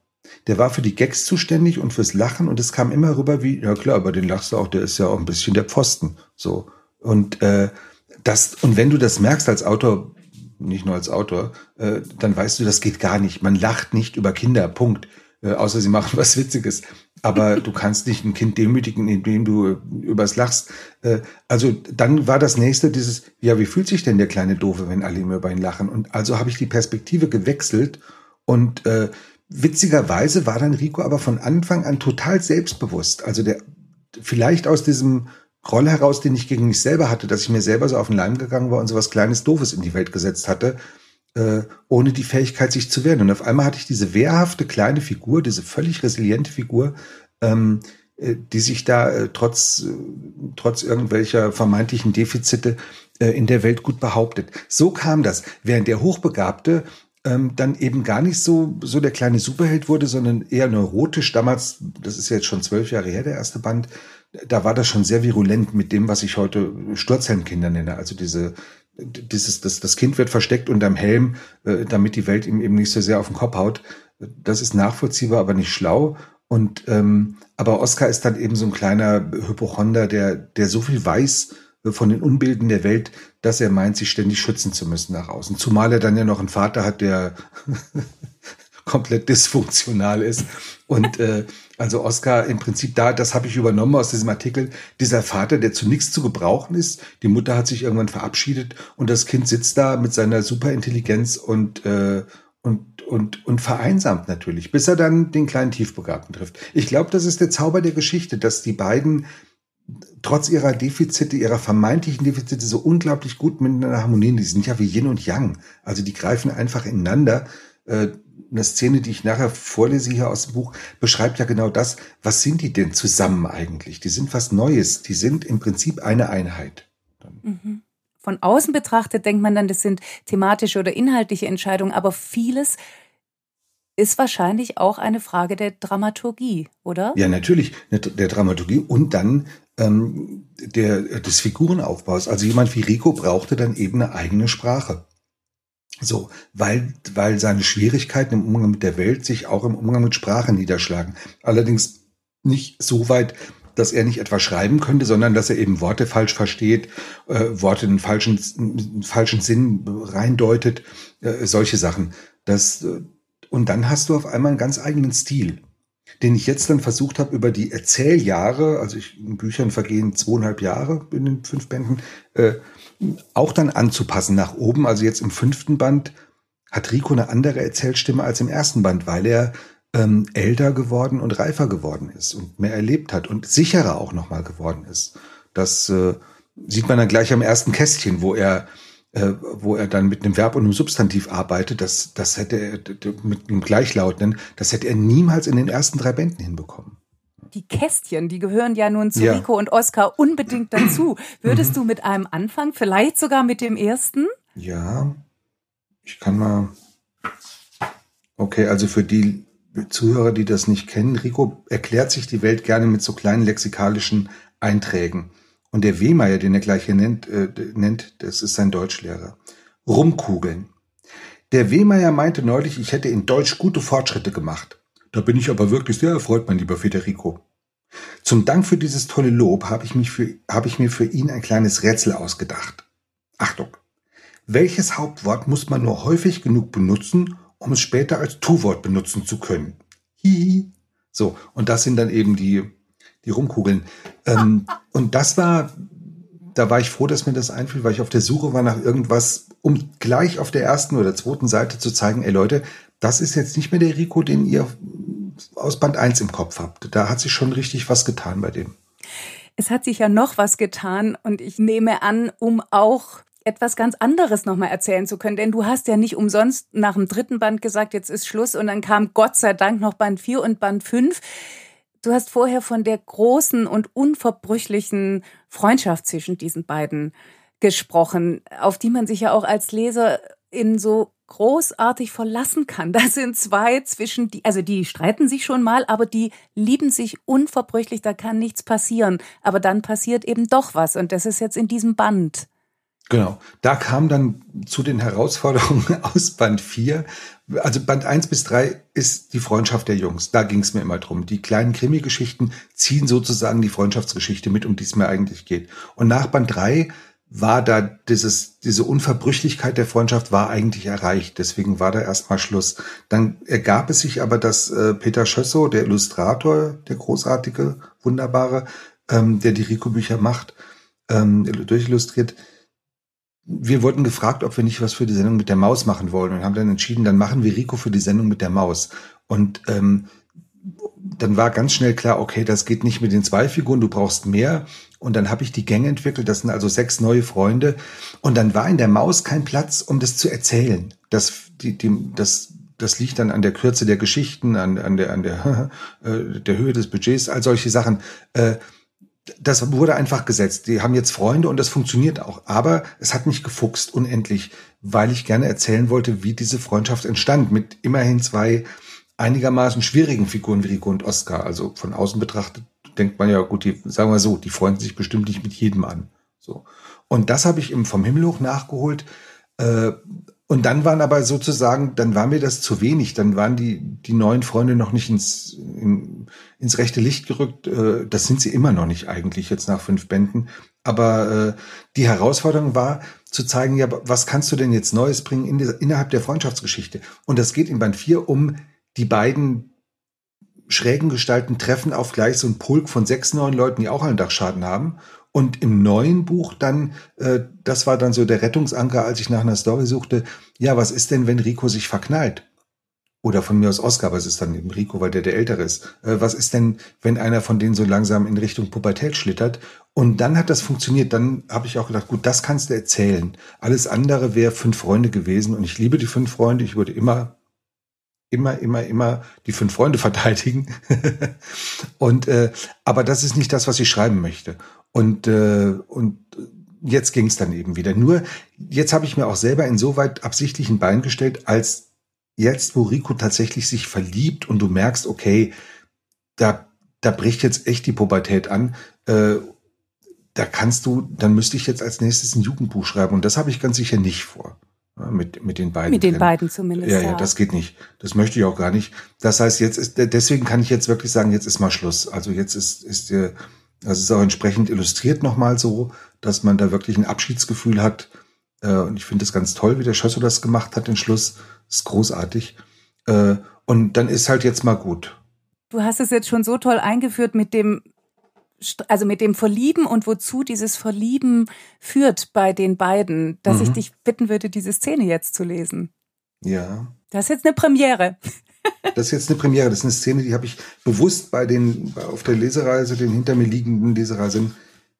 Der war für die Gags zuständig und fürs Lachen und es kam immer rüber wie, ja klar, aber den lachst du auch, der ist ja auch ein bisschen der Pfosten. So. Und äh, das, und wenn du das merkst als Autor, nicht nur als Autor, äh, dann weißt du, das geht gar nicht. Man lacht nicht über Kinder, Punkt. Äh, außer sie machen was Witziges. Aber du kannst nicht ein Kind demütigen, indem du äh, übers lachst. Äh, also dann war das nächste dieses, ja, wie fühlt sich denn der kleine Doofe, wenn alle immer über ihn lachen? Und also habe ich die Perspektive gewechselt und äh, witzigerweise war dann Rico aber von Anfang an total selbstbewusst. Also der vielleicht aus diesem Groll heraus, den ich gegen mich selber hatte, dass ich mir selber so auf den Leim gegangen war und so was Kleines Doofes in die Welt gesetzt hatte, äh, ohne die Fähigkeit, sich zu wehren. Und auf einmal hatte ich diese wehrhafte kleine Figur, diese völlig resiliente Figur, ähm, äh, die sich da äh, trotz, äh, trotz irgendwelcher vermeintlichen Defizite äh, in der Welt gut behauptet. So kam das. Während der Hochbegabte ähm, dann eben gar nicht so, so der kleine Superheld wurde, sondern eher neurotisch. Damals, das ist jetzt schon zwölf Jahre her, der erste Band, da war das schon sehr virulent mit dem, was ich heute Sturzhelmkinder nenne. Also diese, dieses, das, das Kind wird versteckt unterm Helm, äh, damit die Welt ihm eben nicht so sehr auf den Kopf haut. Das ist nachvollziehbar, aber nicht schlau. Und ähm, aber Oscar ist dann eben so ein kleiner Hypochonder, der, der so viel weiß von den Unbilden der Welt, dass er meint, sich ständig schützen zu müssen nach außen. Zumal er dann ja noch einen Vater hat, der komplett dysfunktional ist. Und äh, also Oscar im Prinzip da, das habe ich übernommen aus diesem Artikel, dieser Vater, der zu nichts zu gebrauchen ist. Die Mutter hat sich irgendwann verabschiedet und das Kind sitzt da mit seiner Superintelligenz und äh, und, und, und vereinsamt natürlich, bis er dann den kleinen Tiefbegabten trifft. Ich glaube, das ist der Zauber der Geschichte, dass die beiden trotz ihrer Defizite, ihrer vermeintlichen Defizite so unglaublich gut miteinander harmonieren. Die sind ja wie Yin und Yang. Also die greifen einfach ineinander. Äh, eine Szene, die ich nachher vorlese hier aus dem Buch, beschreibt ja genau das. Was sind die denn zusammen eigentlich? Die sind was Neues. Die sind im Prinzip eine Einheit. Mhm. Von außen betrachtet denkt man dann, das sind thematische oder inhaltliche Entscheidungen, aber vieles ist wahrscheinlich auch eine Frage der Dramaturgie, oder? Ja, natürlich, der Dramaturgie und dann ähm, der, des Figurenaufbaus. Also jemand wie Rico brauchte dann eben eine eigene Sprache. So, weil, weil seine Schwierigkeiten im Umgang mit der Welt sich auch im Umgang mit Sprache niederschlagen. Allerdings nicht so weit, dass er nicht etwas schreiben könnte, sondern dass er eben Worte falsch versteht, äh, Worte in falschen, in falschen Sinn reindeutet, äh, solche Sachen. Das, äh, und dann hast du auf einmal einen ganz eigenen Stil, den ich jetzt dann versucht habe, über die Erzähljahre, also ich, in Büchern vergehen zweieinhalb Jahre in den fünf Bänden, äh, auch dann anzupassen nach oben. Also jetzt im fünften Band hat Rico eine andere Erzählstimme als im ersten Band, weil er ähm, älter geworden und reifer geworden ist und mehr erlebt hat und sicherer auch nochmal geworden ist. Das äh, sieht man dann gleich am ersten Kästchen, wo er äh, wo er dann mit einem Verb und einem Substantiv arbeitet, das, das hätte er mit einem Gleichlautenden, das hätte er niemals in den ersten drei Bänden hinbekommen. Die Kästchen, die gehören ja nun zu ja. Rico und Oskar unbedingt dazu. Würdest mhm. du mit einem anfangen, vielleicht sogar mit dem ersten? Ja, ich kann mal. Okay, also für die Zuhörer, die das nicht kennen, Rico erklärt sich die Welt gerne mit so kleinen lexikalischen Einträgen. Und der Wehmeier, den er gleich hier nennt, äh, nennt, das ist sein Deutschlehrer. Rumkugeln. Der Wehmeier meinte neulich, ich hätte in Deutsch gute Fortschritte gemacht. Da bin ich aber wirklich sehr erfreut, mein lieber Federico. Zum Dank für dieses tolle Lob habe ich, mich für, habe ich mir für ihn ein kleines Rätsel ausgedacht. Achtung. Welches Hauptwort muss man nur häufig genug benutzen, um es später als Tu-Wort benutzen zu können? Hihi. So, und das sind dann eben die die Rumkugeln. Ähm, und das war, da war ich froh, dass mir das einfiel, weil ich auf der Suche war nach irgendwas, um gleich auf der ersten oder zweiten Seite zu zeigen, ey Leute, das ist jetzt nicht mehr der Rico, den ihr aus Band 1 im Kopf habt. Da hat sich schon richtig was getan bei dem. Es hat sich ja noch was getan und ich nehme an, um auch etwas ganz anderes nochmal erzählen zu können. Denn du hast ja nicht umsonst nach dem dritten Band gesagt, jetzt ist Schluss und dann kam Gott sei Dank noch Band 4 und Band 5. Du hast vorher von der großen und unverbrüchlichen Freundschaft zwischen diesen beiden gesprochen, auf die man sich ja auch als Leser in so großartig verlassen kann. Da sind zwei zwischen die, also die streiten sich schon mal, aber die lieben sich unverbrüchlich, da kann nichts passieren. Aber dann passiert eben doch was und das ist jetzt in diesem Band. Genau. Da kam dann zu den Herausforderungen aus Band 4. Also Band 1 bis 3 ist die Freundschaft der Jungs. Da ging es mir immer drum. Die kleinen Krimi-Geschichten ziehen sozusagen die Freundschaftsgeschichte mit, um die es mir eigentlich geht. Und nach Band 3 war da dieses, diese Unverbrüchlichkeit der Freundschaft war eigentlich erreicht. Deswegen war da erstmal Schluss. Dann ergab es sich aber, dass äh, Peter Schössow, der Illustrator, der großartige, wunderbare, ähm, der die Rico-Bücher macht, ähm, durchillustriert, wir wurden gefragt, ob wir nicht was für die Sendung mit der Maus machen wollen und haben dann entschieden, dann machen wir Rico für die Sendung mit der Maus. Und ähm, dann war ganz schnell klar, okay, das geht nicht mit den zwei Figuren, du brauchst mehr. Und dann habe ich die Gänge entwickelt, das sind also sechs neue Freunde. Und dann war in der Maus kein Platz, um das zu erzählen. Das, die, die, das, das liegt dann an der Kürze der Geschichten, an, an der, an der, äh, der Höhe des Budgets, all solche Sachen. Äh, das wurde einfach gesetzt. Die haben jetzt Freunde und das funktioniert auch. Aber es hat mich gefuchst unendlich, weil ich gerne erzählen wollte, wie diese Freundschaft entstand mit immerhin zwei einigermaßen schwierigen Figuren wie Rico und Oscar. Also von außen betrachtet denkt man ja, gut, die, sagen wir so, die freuen sich bestimmt nicht mit jedem an. So. Und das habe ich im vom Himmel hoch nachgeholt. Äh, und dann waren aber sozusagen, dann war mir das zu wenig. Dann waren die, die neuen Freunde noch nicht ins, in, ins rechte Licht gerückt. Äh, das sind sie immer noch nicht eigentlich jetzt nach fünf Bänden. Aber äh, die Herausforderung war zu zeigen, ja, was kannst du denn jetzt Neues bringen in innerhalb der Freundschaftsgeschichte? Und das geht in Band 4 um die beiden schrägen Gestalten treffen auf gleich so ein Pulk von sechs neuen Leuten, die auch einen Dachschaden haben. Und im neuen Buch dann, äh, das war dann so der Rettungsanker, als ich nach einer Story suchte, ja, was ist denn, wenn Rico sich verknallt? oder von mir aus Oscar, es ist dann eben Rico, weil der der Ältere ist. Äh, was ist denn, wenn einer von denen so langsam in Richtung Pubertät schlittert? Und dann hat das funktioniert. Dann habe ich auch gedacht, gut, das kannst du erzählen. Alles andere wäre fünf Freunde gewesen. Und ich liebe die fünf Freunde. Ich würde immer, immer, immer, immer die fünf Freunde verteidigen. und äh, aber das ist nicht das, was ich schreiben möchte. Und äh, und jetzt ging es dann eben wieder. Nur jetzt habe ich mir auch selber insoweit absichtlich ein Bein gestellt, als jetzt, wo Rico tatsächlich sich verliebt und du merkst, okay, da, da bricht jetzt echt die Pubertät an, äh, da kannst du, dann müsste ich jetzt als nächstes ein Jugendbuch schreiben und das habe ich ganz sicher nicht vor. Mit, mit den beiden. Mit den beiden zumindest. Ja, ja, das geht nicht. Das möchte ich auch gar nicht. Das heißt, jetzt ist, deswegen kann ich jetzt wirklich sagen, jetzt ist mal Schluss. Also jetzt ist, ist das ist auch entsprechend illustriert nochmal so, dass man da wirklich ein Abschiedsgefühl hat. Äh, und ich finde es ganz toll, wie der Schösser das gemacht hat, den Schluss ist großartig. Äh, und dann ist halt jetzt mal gut. Du hast es jetzt schon so toll eingeführt mit dem, also mit dem Verlieben und wozu dieses Verlieben führt bei den beiden, dass mhm. ich dich bitten würde, diese Szene jetzt zu lesen. Ja. Das ist jetzt eine Premiere. Das ist jetzt eine Premiere. Das ist eine Szene, die habe ich bewusst bei den, auf der Lesereise, den hinter mir liegenden Lesereisen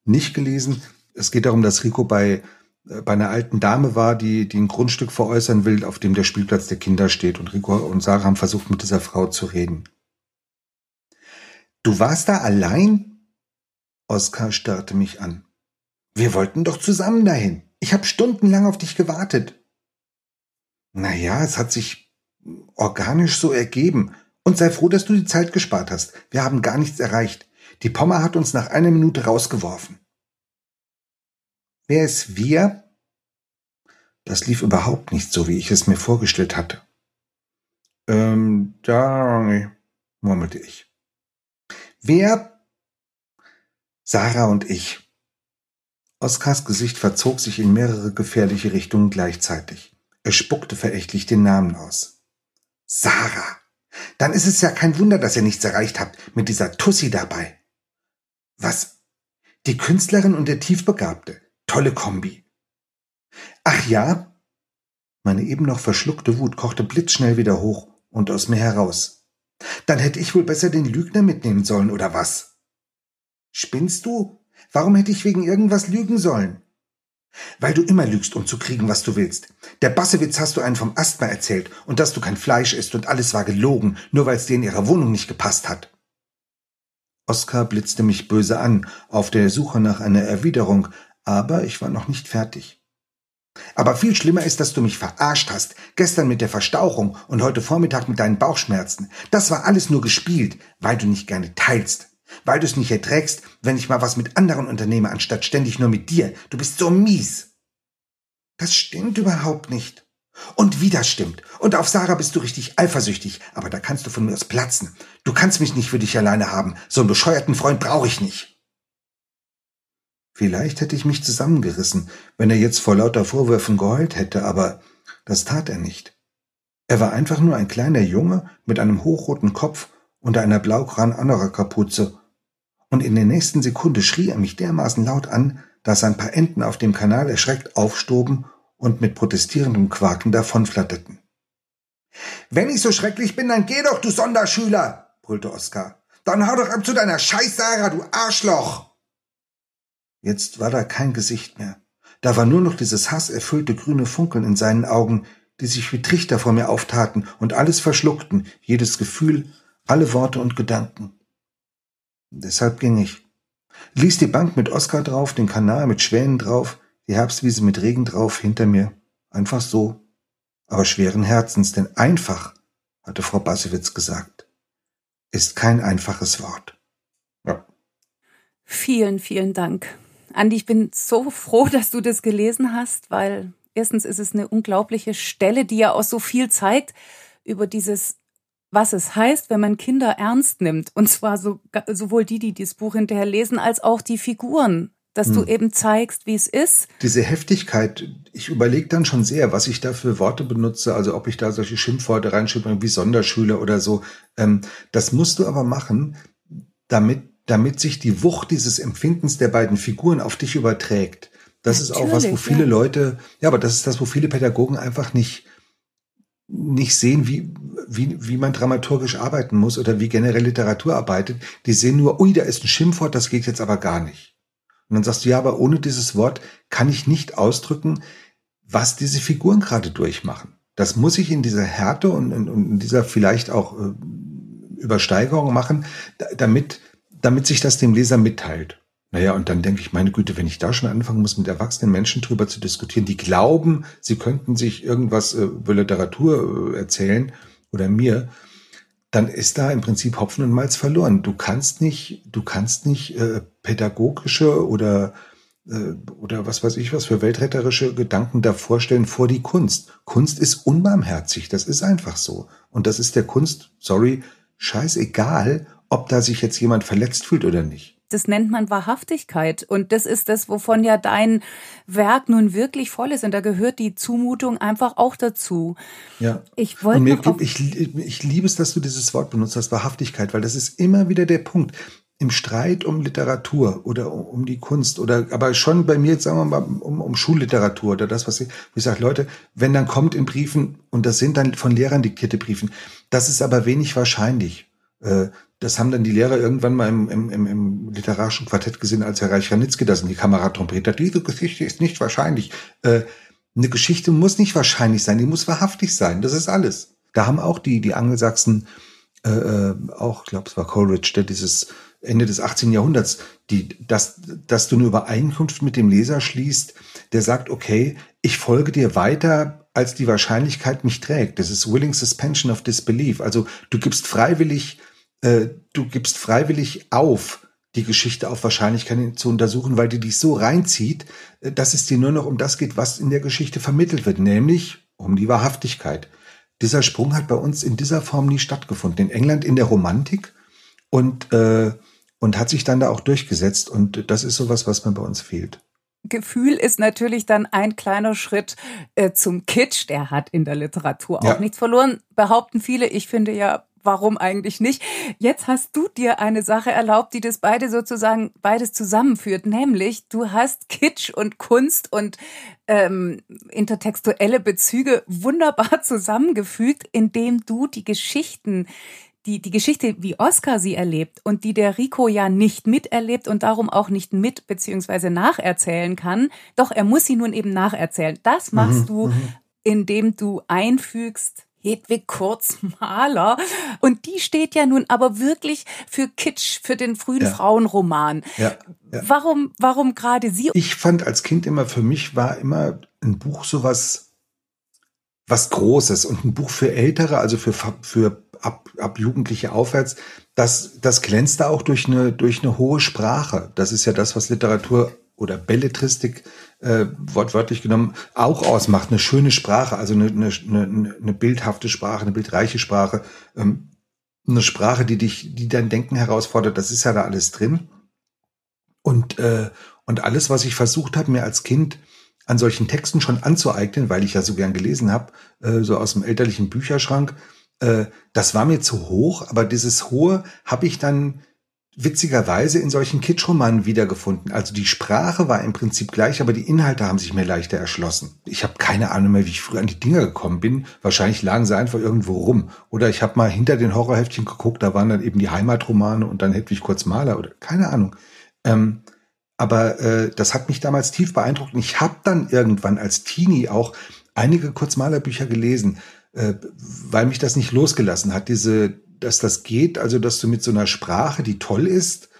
nicht gelesen. Es geht darum, dass Rico bei äh, bei einer alten Dame war, die, die ein Grundstück veräußern will, auf dem der Spielplatz der Kinder steht. Und Rico und Sarah haben versucht, mit dieser Frau zu reden. Du warst da allein? Oskar starrte mich an. Wir wollten doch zusammen dahin. Ich habe stundenlang auf dich gewartet. Naja, es hat sich organisch so ergeben. Und sei froh, dass du die Zeit gespart hast. Wir haben gar nichts erreicht. Die Pommer hat uns nach einer Minute rausgeworfen. Wer ist wir? Das lief überhaupt nicht so, wie ich es mir vorgestellt hatte. Ähm, da, murmelte ich. Wer? Sarah und ich. Oskars Gesicht verzog sich in mehrere gefährliche Richtungen gleichzeitig. Er spuckte verächtlich den Namen aus. Sarah. Dann ist es ja kein Wunder, dass ihr nichts erreicht habt mit dieser Tussi dabei. Was? Die Künstlerin und der Tiefbegabte. Tolle Kombi. Ach ja? Meine eben noch verschluckte Wut kochte blitzschnell wieder hoch und aus mir heraus. Dann hätte ich wohl besser den Lügner mitnehmen sollen, oder was? Spinnst du? Warum hätte ich wegen irgendwas lügen sollen? Weil du immer lügst, um zu kriegen, was du willst. Der Bassewitz hast du einen vom Asthma erzählt und dass du kein Fleisch isst und alles war gelogen, nur weil es dir in ihrer Wohnung nicht gepasst hat. Oskar blitzte mich böse an, auf der Suche nach einer Erwiderung, aber ich war noch nicht fertig. Aber viel schlimmer ist, dass du mich verarscht hast. Gestern mit der Verstauchung und heute Vormittag mit deinen Bauchschmerzen. Das war alles nur gespielt, weil du nicht gerne teilst. Weil du es nicht erträgst, wenn ich mal was mit anderen unternehme, anstatt ständig nur mit dir. Du bist so mies. Das stimmt überhaupt nicht. Und wieder stimmt. Und auf Sarah bist du richtig eifersüchtig, aber da kannst du von mir aus platzen. Du kannst mich nicht für dich alleine haben. So einen bescheuerten Freund brauche ich nicht. Vielleicht hätte ich mich zusammengerissen, wenn er jetzt vor lauter Vorwürfen geheult hätte, aber das tat er nicht. Er war einfach nur ein kleiner Junge mit einem hochroten Kopf unter einer blaugrauen Anorak-Kapuze. Und in der nächsten Sekunde schrie er mich dermaßen laut an, dass ein paar Enten auf dem Kanal erschreckt aufstoben und mit protestierendem Quaken davonflatterten. Wenn ich so schrecklich bin, dann geh doch, du Sonderschüler, brüllte Oskar. Dann hau doch ab zu deiner Scheiß Sarah, du Arschloch! Jetzt war da kein Gesicht mehr. Da war nur noch dieses hasserfüllte grüne Funkeln in seinen Augen, die sich wie Trichter vor mir auftaten und alles verschluckten, jedes Gefühl, alle Worte und Gedanken. Deshalb ging ich. Ließ die Bank mit Oskar drauf, den Kanal mit Schwänen drauf, die Herbstwiese mit Regen drauf hinter mir. Einfach so. Aber schweren Herzens, denn einfach, hatte Frau Bassewitz gesagt, ist kein einfaches Wort. Ja. Vielen, vielen Dank. Andi, ich bin so froh, dass du das gelesen hast, weil erstens ist es eine unglaubliche Stelle, die ja auch so viel zeigt über dieses, was es heißt, wenn man Kinder ernst nimmt. Und zwar so, sowohl die, die dieses Buch hinterher lesen, als auch die Figuren. Dass hm. du eben zeigst, wie es ist. Diese Heftigkeit, ich überlege dann schon sehr, was ich da für Worte benutze, also ob ich da solche Schimpfworte reinschreibe, wie Sonderschüler oder so. Ähm, das musst du aber machen, damit damit sich die Wucht dieses Empfindens der beiden Figuren auf dich überträgt. Das Natürlich, ist auch was, wo viele ja. Leute, ja, aber das ist das, wo viele Pädagogen einfach nicht, nicht sehen, wie, wie, wie man dramaturgisch arbeiten muss oder wie generell Literatur arbeitet. Die sehen nur, ui, da ist ein Schimpfwort, das geht jetzt aber gar nicht. Und dann sagst du, ja, aber ohne dieses Wort kann ich nicht ausdrücken, was diese Figuren gerade durchmachen. Das muss ich in dieser Härte und, und, und in dieser vielleicht auch äh, Übersteigerung machen, damit, damit sich das dem Leser mitteilt. Naja, und dann denke ich, meine Güte, wenn ich da schon anfangen muss, mit erwachsenen Menschen drüber zu diskutieren, die glauben, sie könnten sich irgendwas äh, über Literatur äh, erzählen oder mir, dann ist da im Prinzip Hopfen und Malz verloren. Du kannst nicht, du kannst nicht äh, pädagogische oder äh, oder was weiß ich was für weltretterische Gedanken da vorstellen vor die Kunst. Kunst ist unbarmherzig, das ist einfach so. Und das ist der Kunst, sorry, scheißegal, ob da sich jetzt jemand verletzt fühlt oder nicht das nennt man Wahrhaftigkeit. Und das ist das, wovon ja dein Werk nun wirklich voll ist. Und da gehört die Zumutung einfach auch dazu. Ja. Ich wollte. Mir, ich, ich liebe es, dass du dieses Wort benutzt hast, Wahrhaftigkeit, weil das ist immer wieder der Punkt. Im Streit um Literatur oder um die Kunst oder aber schon bei mir, sagen wir mal, um, um Schulliteratur oder das, was ich, wo ich sage, Leute, wenn dann kommt in Briefen, und das sind dann von Lehrern diktierte Briefen, das ist aber wenig wahrscheinlich. Das haben dann die Lehrer irgendwann mal im, im, im, im literarischen Quartett gesehen, als Herr Reich Ranitzky das in die Kamera trompetet. Diese Geschichte ist nicht wahrscheinlich. Äh, eine Geschichte muss nicht wahrscheinlich sein, die muss wahrhaftig sein. Das ist alles. Da haben auch die, die Angelsachsen, äh, äh auch, ich glaube, es war Coleridge, der dieses Ende des 18. Jahrhunderts, die, dass, dass du eine Übereinkunft mit dem Leser schließt, der sagt, okay, ich folge dir weiter, als die Wahrscheinlichkeit mich trägt. Das ist Willing Suspension of Disbelief. Also du gibst freiwillig äh, du gibst freiwillig auf, die Geschichte auf Wahrscheinlichkeit zu untersuchen, weil die dich so reinzieht, äh, dass es dir nur noch um das geht, was in der Geschichte vermittelt wird, nämlich um die Wahrhaftigkeit. Dieser Sprung hat bei uns in dieser Form nie stattgefunden. In England in der Romantik und, äh, und hat sich dann da auch durchgesetzt. Und das ist sowas, was mir bei uns fehlt. Gefühl ist natürlich dann ein kleiner Schritt äh, zum Kitsch. Der hat in der Literatur auch ja. nichts verloren, behaupten viele. Ich finde ja warum eigentlich nicht? Jetzt hast du dir eine Sache erlaubt, die das beide sozusagen beides zusammenführt, nämlich du hast Kitsch und Kunst und ähm, intertextuelle Bezüge wunderbar zusammengefügt, indem du die Geschichten die, die Geschichte, wie Oscar sie erlebt und die der Rico ja nicht miterlebt und darum auch nicht mit beziehungsweise nacherzählen kann, doch er muss sie nun eben nacherzählen. Das machst mhm, du, mhm. indem du einfügst, Hedwig Kurzmaler. Und die steht ja nun aber wirklich für Kitsch, für den frühen ja. Frauenroman. Ja, ja. Warum, warum gerade sie? Ich fand als Kind immer, für mich war immer ein Buch sowas, was Großes und ein Buch für Ältere, also für, für ab, ab Jugendliche aufwärts, das, das glänzte auch durch eine, durch eine hohe Sprache. Das ist ja das, was Literatur oder Belletristik äh, wortwörtlich genommen auch ausmacht. Eine schöne Sprache, also eine, eine, eine, eine bildhafte Sprache, eine bildreiche Sprache, ähm, eine Sprache, die dich, die dein Denken herausfordert. Das ist ja da alles drin. Und äh, und alles, was ich versucht habe, mir als Kind an solchen Texten schon anzueignen, weil ich ja so gern gelesen habe, äh, so aus dem elterlichen Bücherschrank, äh, das war mir zu hoch. Aber dieses hohe habe ich dann witzigerweise in solchen Kitschromanen wiedergefunden. Also die Sprache war im Prinzip gleich, aber die Inhalte haben sich mir leichter erschlossen. Ich habe keine Ahnung mehr, wie ich früher an die Dinger gekommen bin. Wahrscheinlich lagen sie einfach irgendwo rum. Oder ich habe mal hinter den Horrorheftchen geguckt, da waren dann eben die Heimatromane und dann Hedwig kurz Maler oder keine Ahnung. Ähm, aber äh, das hat mich damals tief beeindruckt. Und ich habe dann irgendwann als Teenie auch einige Kurzmalerbücher gelesen, äh, weil mich das nicht losgelassen hat. Diese dass das geht, also dass du mit so einer Sprache, die toll ist,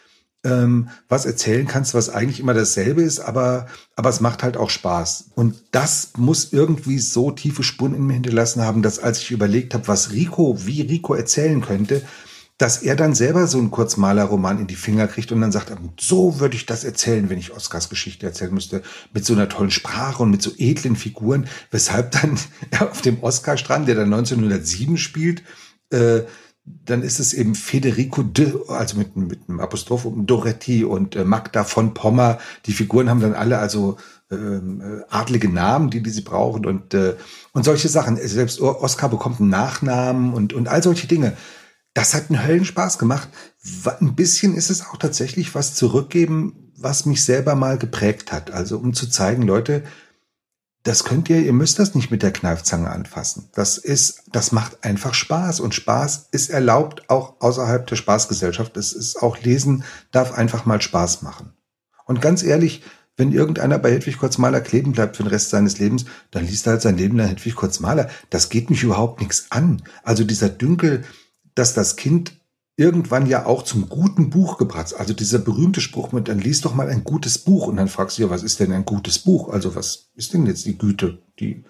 ähm, was erzählen kannst, was eigentlich immer dasselbe ist, aber, aber es macht halt auch Spaß. Und das muss irgendwie so tiefe Spuren in mir hinterlassen haben, dass als ich überlegt habe, was Rico, wie Rico erzählen könnte, dass er dann selber so einen Kurzmalerroman in die Finger kriegt und dann sagt, so würde ich das erzählen, wenn ich Oscars Geschichte erzählen müsste, mit so einer tollen Sprache und mit so edlen Figuren, weshalb dann auf dem Oscarstrand, der dann 1907 spielt, äh, dann ist es eben Federico de, also mit, mit einem Apostroph um Doretti und äh, Magda von Pommer. Die Figuren haben dann alle also ähm, äh, adlige Namen, die, die sie brauchen und, äh, und solche Sachen. Selbst Oscar bekommt einen Nachnamen und, und all solche Dinge. Das hat einen Höllenspaß gemacht. Ein bisschen ist es auch tatsächlich was zurückgeben, was mich selber mal geprägt hat. Also um zu zeigen, Leute, das könnt ihr, ihr müsst das nicht mit der Kneifzange anfassen. Das ist, das macht einfach Spaß und Spaß ist erlaubt auch außerhalb der Spaßgesellschaft. Es ist auch Lesen darf einfach mal Spaß machen. Und ganz ehrlich, wenn irgendeiner bei Hedwig Kurzmaler kleben bleibt für den Rest seines Lebens, dann liest er halt sein Leben lang Hedwig Kurzmaler. Das geht mich überhaupt nichts an. Also dieser Dünkel, dass das Kind irgendwann ja auch zum guten Buch gebracht. Also dieser berühmte Spruch mit, dann liest doch mal ein gutes Buch. Und dann fragst du ja, was ist denn ein gutes Buch? Also was ist denn jetzt die Güte, die,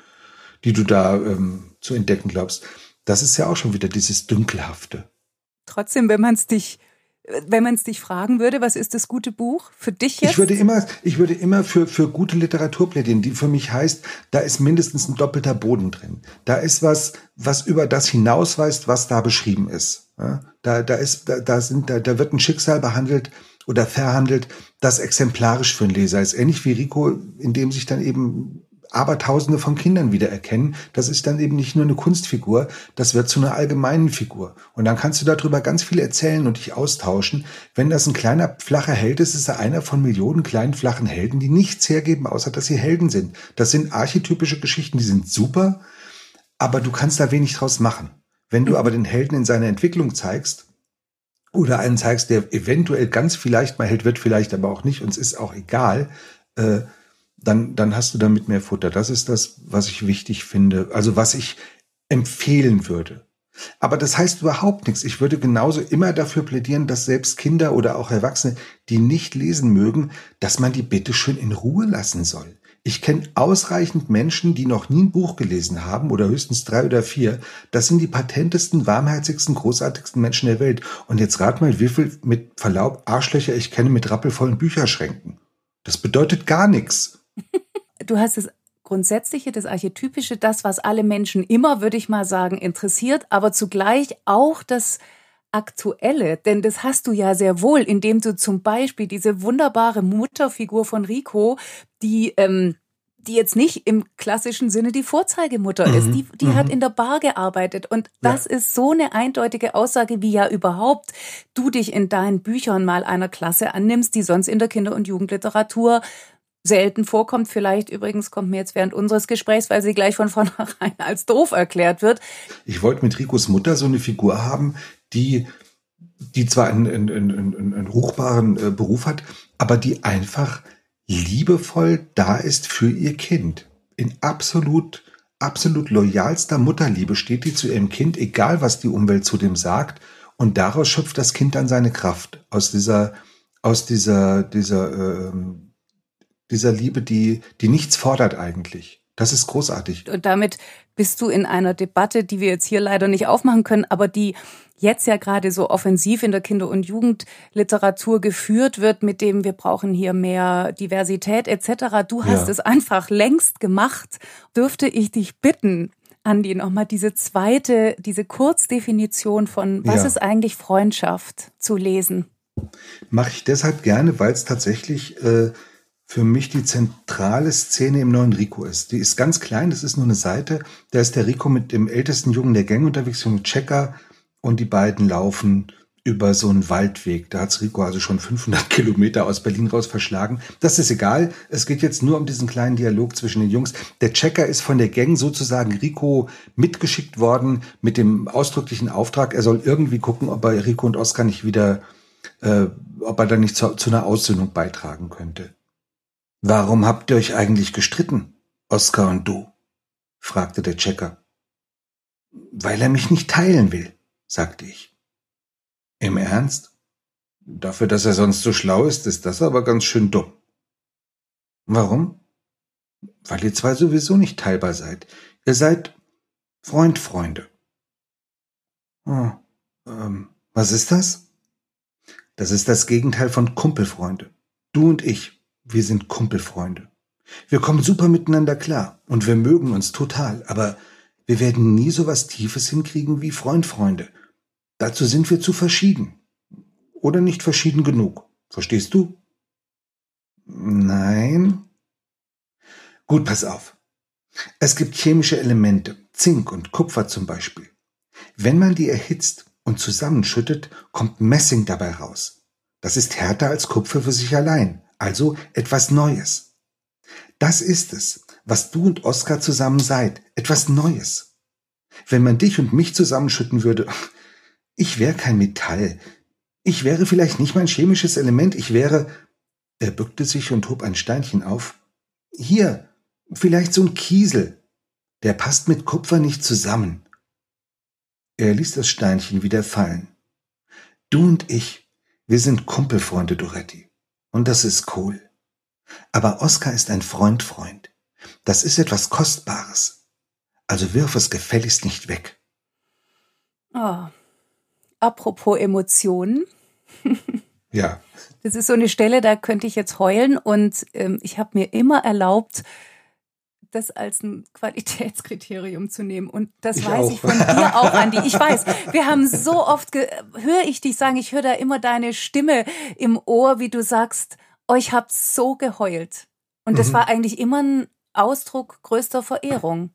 die du da ähm, zu entdecken glaubst? Das ist ja auch schon wieder dieses Dünkelhafte. Trotzdem, wenn man es dich wenn man es dich fragen würde, was ist das gute Buch für dich jetzt? Ich würde immer, ich würde immer für, für gute Literatur plädieren, die für mich heißt, da ist mindestens ein doppelter Boden drin. Da ist was, was über das hinausweist, was da beschrieben ist. Ja, da, da ist, da, da sind, da, da wird ein Schicksal behandelt oder verhandelt, das exemplarisch für einen Leser ist. Ähnlich wie Rico, in dem sich dann eben Abertausende von Kindern wiedererkennen. Das ist dann eben nicht nur eine Kunstfigur, das wird zu einer allgemeinen Figur. Und dann kannst du darüber ganz viel erzählen und dich austauschen. Wenn das ein kleiner, flacher Held ist, ist er einer von Millionen kleinen, flachen Helden, die nichts hergeben, außer dass sie Helden sind. Das sind archetypische Geschichten, die sind super, aber du kannst da wenig draus machen. Wenn du aber den Helden in seiner Entwicklung zeigst, oder einen zeigst, der eventuell ganz vielleicht mal Held wird, vielleicht aber auch nicht, uns ist auch egal, äh, dann, dann hast du damit mehr Futter. Das ist das, was ich wichtig finde, also was ich empfehlen würde. Aber das heißt überhaupt nichts. Ich würde genauso immer dafür plädieren, dass selbst Kinder oder auch Erwachsene, die nicht lesen mögen, dass man die bitte schön in Ruhe lassen soll. Ich kenne ausreichend Menschen, die noch nie ein Buch gelesen haben oder höchstens drei oder vier. Das sind die patentesten, warmherzigsten, großartigsten Menschen der Welt. Und jetzt rat mal, wie viel mit Verlaub Arschlöcher ich kenne mit rappelvollen Bücherschränken. Das bedeutet gar nichts. Du hast das Grundsätzliche, das Archetypische, das, was alle Menschen immer, würde ich mal sagen, interessiert, aber zugleich auch das Aktuelle, denn das hast du ja sehr wohl, indem du zum Beispiel diese wunderbare Mutterfigur von Rico, die ähm, die jetzt nicht im klassischen Sinne die Vorzeigemutter mhm. ist. Die, die mhm. hat in der Bar gearbeitet. Und das ja. ist so eine eindeutige Aussage, wie ja überhaupt du dich in deinen Büchern mal einer Klasse annimmst, die sonst in der Kinder- und Jugendliteratur selten vorkommt. Vielleicht übrigens kommt mir jetzt während unseres Gesprächs, weil sie gleich von vornherein als doof erklärt wird. Ich wollte mit Ricos Mutter so eine Figur haben, die, die zwar einen, einen, einen, einen ruchbaren äh, Beruf hat, aber die einfach liebevoll da ist für ihr Kind. In absolut, absolut loyalster Mutterliebe steht die zu ihrem Kind, egal was die Umwelt zu dem sagt. Und daraus schöpft das Kind dann seine Kraft. Aus dieser, aus dieser, dieser, ähm, dieser Liebe, die, die nichts fordert eigentlich. Das ist großartig. Und damit bist du in einer Debatte, die wir jetzt hier leider nicht aufmachen können, aber die jetzt ja gerade so offensiv in der Kinder- und Jugendliteratur geführt wird, mit dem wir brauchen hier mehr Diversität etc. Du hast ja. es einfach längst gemacht. Dürfte ich dich bitten, Andi, nochmal diese zweite, diese Kurzdefinition von was ja. ist eigentlich Freundschaft zu lesen? Mache ich deshalb gerne, weil es tatsächlich äh, für mich die zentrale Szene im neuen Rico ist. Die ist ganz klein, das ist nur eine Seite. Da ist der Rico mit dem ältesten Jungen der Gang unterwegs, Junge Checker, und die beiden laufen über so einen Waldweg. Da hat's Rico also schon 500 Kilometer aus Berlin raus verschlagen. Das ist egal. Es geht jetzt nur um diesen kleinen Dialog zwischen den Jungs. Der Checker ist von der Gang sozusagen Rico mitgeschickt worden mit dem ausdrücklichen Auftrag, er soll irgendwie gucken, ob er Rico und Oskar nicht wieder, äh, ob er da nicht zu, zu einer Aussöhnung beitragen könnte. Warum habt ihr euch eigentlich gestritten, Oskar und du? fragte der Checker. Weil er mich nicht teilen will, sagte ich. Im Ernst? Dafür, dass er sonst so schlau ist, ist das aber ganz schön dumm. Warum? Weil ihr zwei sowieso nicht teilbar seid. Ihr seid Freund-Freunde. Oh, ähm, was ist das? Das ist das Gegenteil von Kumpelfreunde. Du und ich. Wir sind Kumpelfreunde. Wir kommen super miteinander klar und wir mögen uns total, aber wir werden nie so was Tiefes hinkriegen wie Freund-Freunde. Dazu sind wir zu verschieden. Oder nicht verschieden genug. Verstehst du? Nein. Gut, pass auf. Es gibt chemische Elemente, Zink und Kupfer zum Beispiel. Wenn man die erhitzt und zusammenschüttet, kommt Messing dabei raus. Das ist härter als Kupfer für sich allein, also etwas Neues. Das ist es, was du und Oskar zusammen seid. Etwas Neues. Wenn man dich und mich zusammenschütten würde, ich wäre kein Metall. Ich wäre vielleicht nicht mein chemisches Element, ich wäre. Er bückte sich und hob ein Steinchen auf. Hier, vielleicht so ein Kiesel. Der passt mit Kupfer nicht zusammen. Er ließ das Steinchen wieder fallen. Du und ich, wir sind Kumpelfreunde, Doretti. Und das ist cool. Aber Oskar ist ein Freund-Freund. Das ist etwas Kostbares. Also wirf es gefälligst nicht weg. Oh. Apropos Emotionen. ja. Das ist so eine Stelle, da könnte ich jetzt heulen und ähm, ich habe mir immer erlaubt, das als ein Qualitätskriterium zu nehmen. Und das ich weiß auch. ich von dir auch, Andi. Ich weiß, wir haben so oft, höre ich dich sagen, ich höre da immer deine Stimme im Ohr, wie du sagst, oh, ich habe so geheult. Und das mhm. war eigentlich immer ein Ausdruck größter Verehrung.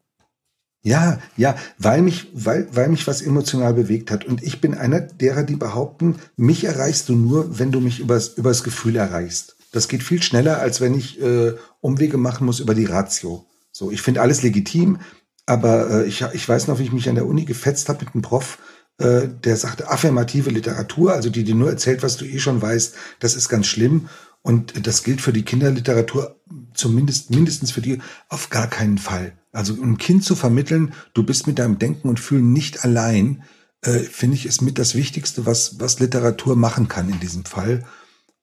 Ja, ja, weil mich, weil, weil mich was emotional bewegt hat. Und ich bin einer derer, die behaupten, mich erreichst du nur, wenn du mich übers, übers Gefühl erreichst. Das geht viel schneller, als wenn ich äh, Umwege machen muss über die Ratio. So, ich finde alles legitim, aber äh, ich, ich weiß noch, wie ich mich an der Uni gefetzt habe mit einem Prof, äh, der sagte, affirmative Literatur, also die dir nur erzählt, was du eh schon weißt, das ist ganz schlimm. Und das gilt für die Kinderliteratur, zumindest mindestens für die, auf gar keinen Fall. Also um Kind zu vermitteln, du bist mit deinem Denken und Fühlen nicht allein, äh, finde ich, ist mit das Wichtigste, was, was Literatur machen kann in diesem Fall.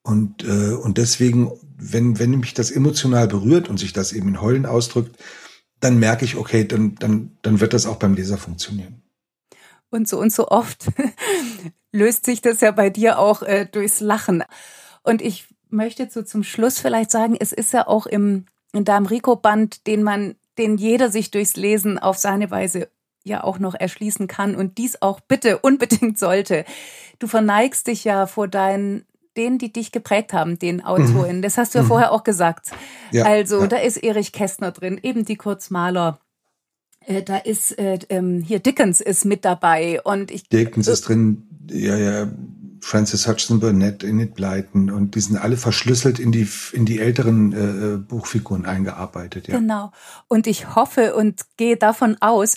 Und, äh, und deswegen, wenn, wenn mich das emotional berührt und sich das eben in Heulen ausdrückt, dann merke ich, okay, dann, dann, dann wird das auch beim Leser funktionieren. Und so und so oft löst sich das ja bei dir auch äh, durchs Lachen. Und ich möchte so zum Schluss vielleicht sagen, es ist ja auch im, in deinem Rico-Band, den man den jeder sich durchs Lesen auf seine Weise ja auch noch erschließen kann und dies auch bitte unbedingt sollte. Du verneigst dich ja vor deinen denen, die dich geprägt haben, den Autoren. Mhm. Das hast du ja mhm. vorher auch gesagt. Ja, also ja. da ist Erich Kästner drin, eben die Kurzmaler. Äh, da ist äh, ähm, hier Dickens ist mit dabei und ich. Dickens äh, ist drin, ja ja. Francis Hutchinson Burnett, Enid Blyton und die sind alle verschlüsselt in die, in die älteren äh, Buchfiguren eingearbeitet. Ja. Genau. Und ich hoffe und gehe davon aus,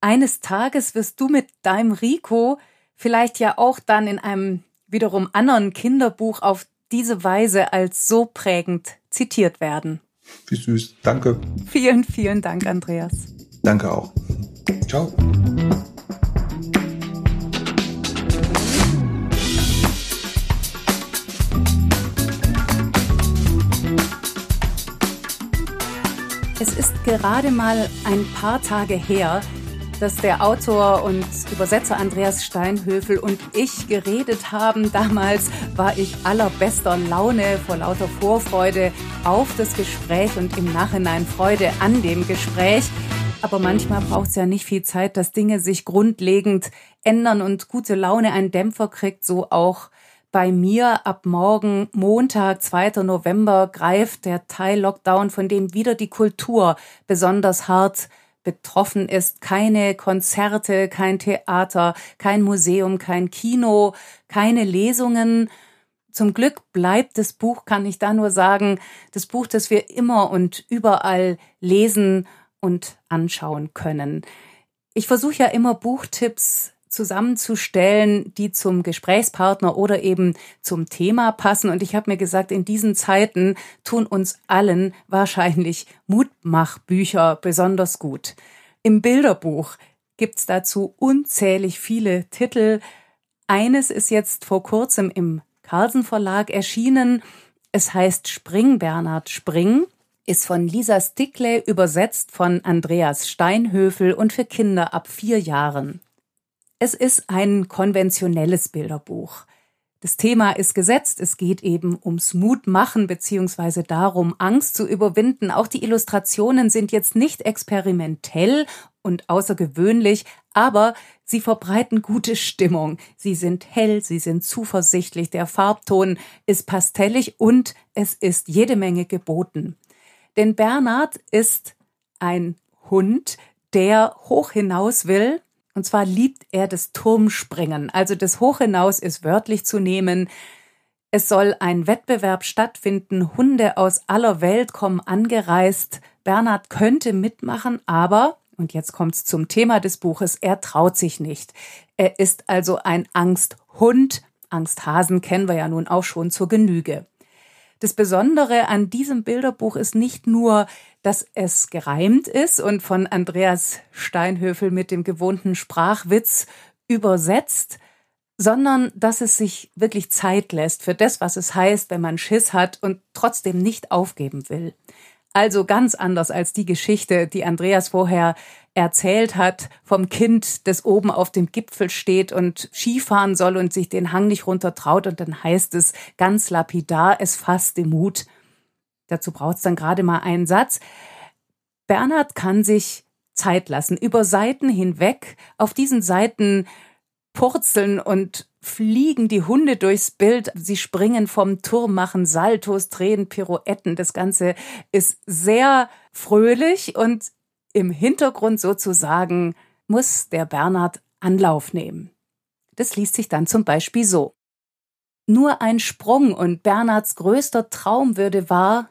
eines Tages wirst du mit deinem Rico vielleicht ja auch dann in einem wiederum anderen Kinderbuch auf diese Weise als so prägend zitiert werden. Wie süß. Danke. Vielen, vielen Dank, Andreas. Danke auch. Ciao. Es ist gerade mal ein paar Tage her, dass der Autor und Übersetzer Andreas Steinhöfel und ich geredet haben. Damals war ich allerbester Laune vor lauter Vorfreude auf das Gespräch und im Nachhinein Freude an dem Gespräch. Aber manchmal braucht es ja nicht viel Zeit, dass Dinge sich grundlegend ändern und gute Laune einen Dämpfer kriegt, so auch bei mir ab morgen Montag, 2. November, greift der Teil-Lockdown, von dem wieder die Kultur besonders hart betroffen ist. Keine Konzerte, kein Theater, kein Museum, kein Kino, keine Lesungen. Zum Glück bleibt das Buch, kann ich da nur sagen, das Buch, das wir immer und überall lesen und anschauen können. Ich versuche ja immer Buchtipps zusammenzustellen, die zum Gesprächspartner oder eben zum Thema passen. Und ich habe mir gesagt, in diesen Zeiten tun uns allen wahrscheinlich Mutmachbücher besonders gut. Im Bilderbuch gibt's dazu unzählig viele Titel. Eines ist jetzt vor kurzem im Carlsen Verlag erschienen. Es heißt Spring, Bernhard Spring, ist von Lisa Stickley übersetzt von Andreas Steinhöfel und für Kinder ab vier Jahren. Es ist ein konventionelles Bilderbuch. Das Thema ist gesetzt. Es geht eben ums Mutmachen beziehungsweise darum, Angst zu überwinden. Auch die Illustrationen sind jetzt nicht experimentell und außergewöhnlich, aber sie verbreiten gute Stimmung. Sie sind hell, sie sind zuversichtlich, der Farbton ist pastellig und es ist jede Menge geboten. Denn Bernhard ist ein Hund, der hoch hinaus will, und zwar liebt er das Turmspringen. Also das Hoch hinaus ist wörtlich zu nehmen. Es soll ein Wettbewerb stattfinden. Hunde aus aller Welt kommen angereist. Bernhard könnte mitmachen, aber, und jetzt kommt's zum Thema des Buches, er traut sich nicht. Er ist also ein Angsthund. Angsthasen kennen wir ja nun auch schon zur Genüge. Das Besondere an diesem Bilderbuch ist nicht nur, dass es gereimt ist und von Andreas Steinhöfel mit dem gewohnten Sprachwitz übersetzt, sondern dass es sich wirklich Zeit lässt für das, was es heißt, wenn man Schiss hat und trotzdem nicht aufgeben will. Also ganz anders als die Geschichte, die Andreas vorher erzählt hat vom Kind, das oben auf dem Gipfel steht und Skifahren soll und sich den Hang nicht runter traut und dann heißt es ganz lapidar, es fasst den Mut. Dazu braucht es dann gerade mal einen Satz. Bernhard kann sich Zeit lassen, über Seiten hinweg. Auf diesen Seiten purzeln und fliegen die Hunde durchs Bild. Sie springen vom Turm, machen Saltos, drehen Pirouetten. Das Ganze ist sehr fröhlich und im Hintergrund sozusagen muss der Bernhard Anlauf nehmen. Das liest sich dann zum Beispiel so. Nur ein Sprung und Bernhards größter Traum würde wahr,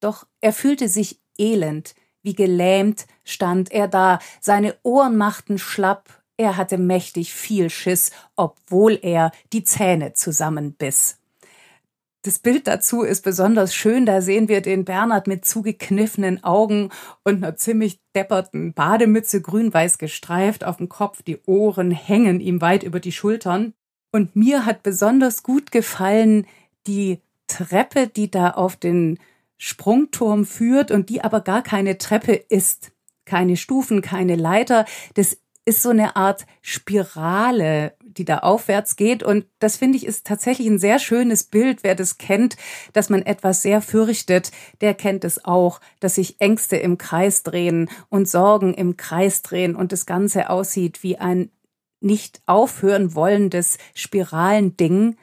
doch er fühlte sich elend, wie gelähmt stand er da, seine Ohren machten schlapp, er hatte mächtig viel Schiss, obwohl er die Zähne zusammenbiss. Das Bild dazu ist besonders schön. Da sehen wir den Bernhard mit zugekniffenen Augen und einer ziemlich depperten Bademütze grün-weiß gestreift auf dem Kopf. Die Ohren hängen ihm weit über die Schultern. Und mir hat besonders gut gefallen die Treppe, die da auf den Sprungturm führt und die aber gar keine Treppe ist. Keine Stufen, keine Leiter. Das ist so eine Art Spirale, die da aufwärts geht. Und das finde ich ist tatsächlich ein sehr schönes Bild. Wer das kennt, dass man etwas sehr fürchtet, der kennt es auch, dass sich Ängste im Kreis drehen und Sorgen im Kreis drehen und das Ganze aussieht wie ein nicht aufhören wollendes Spiralending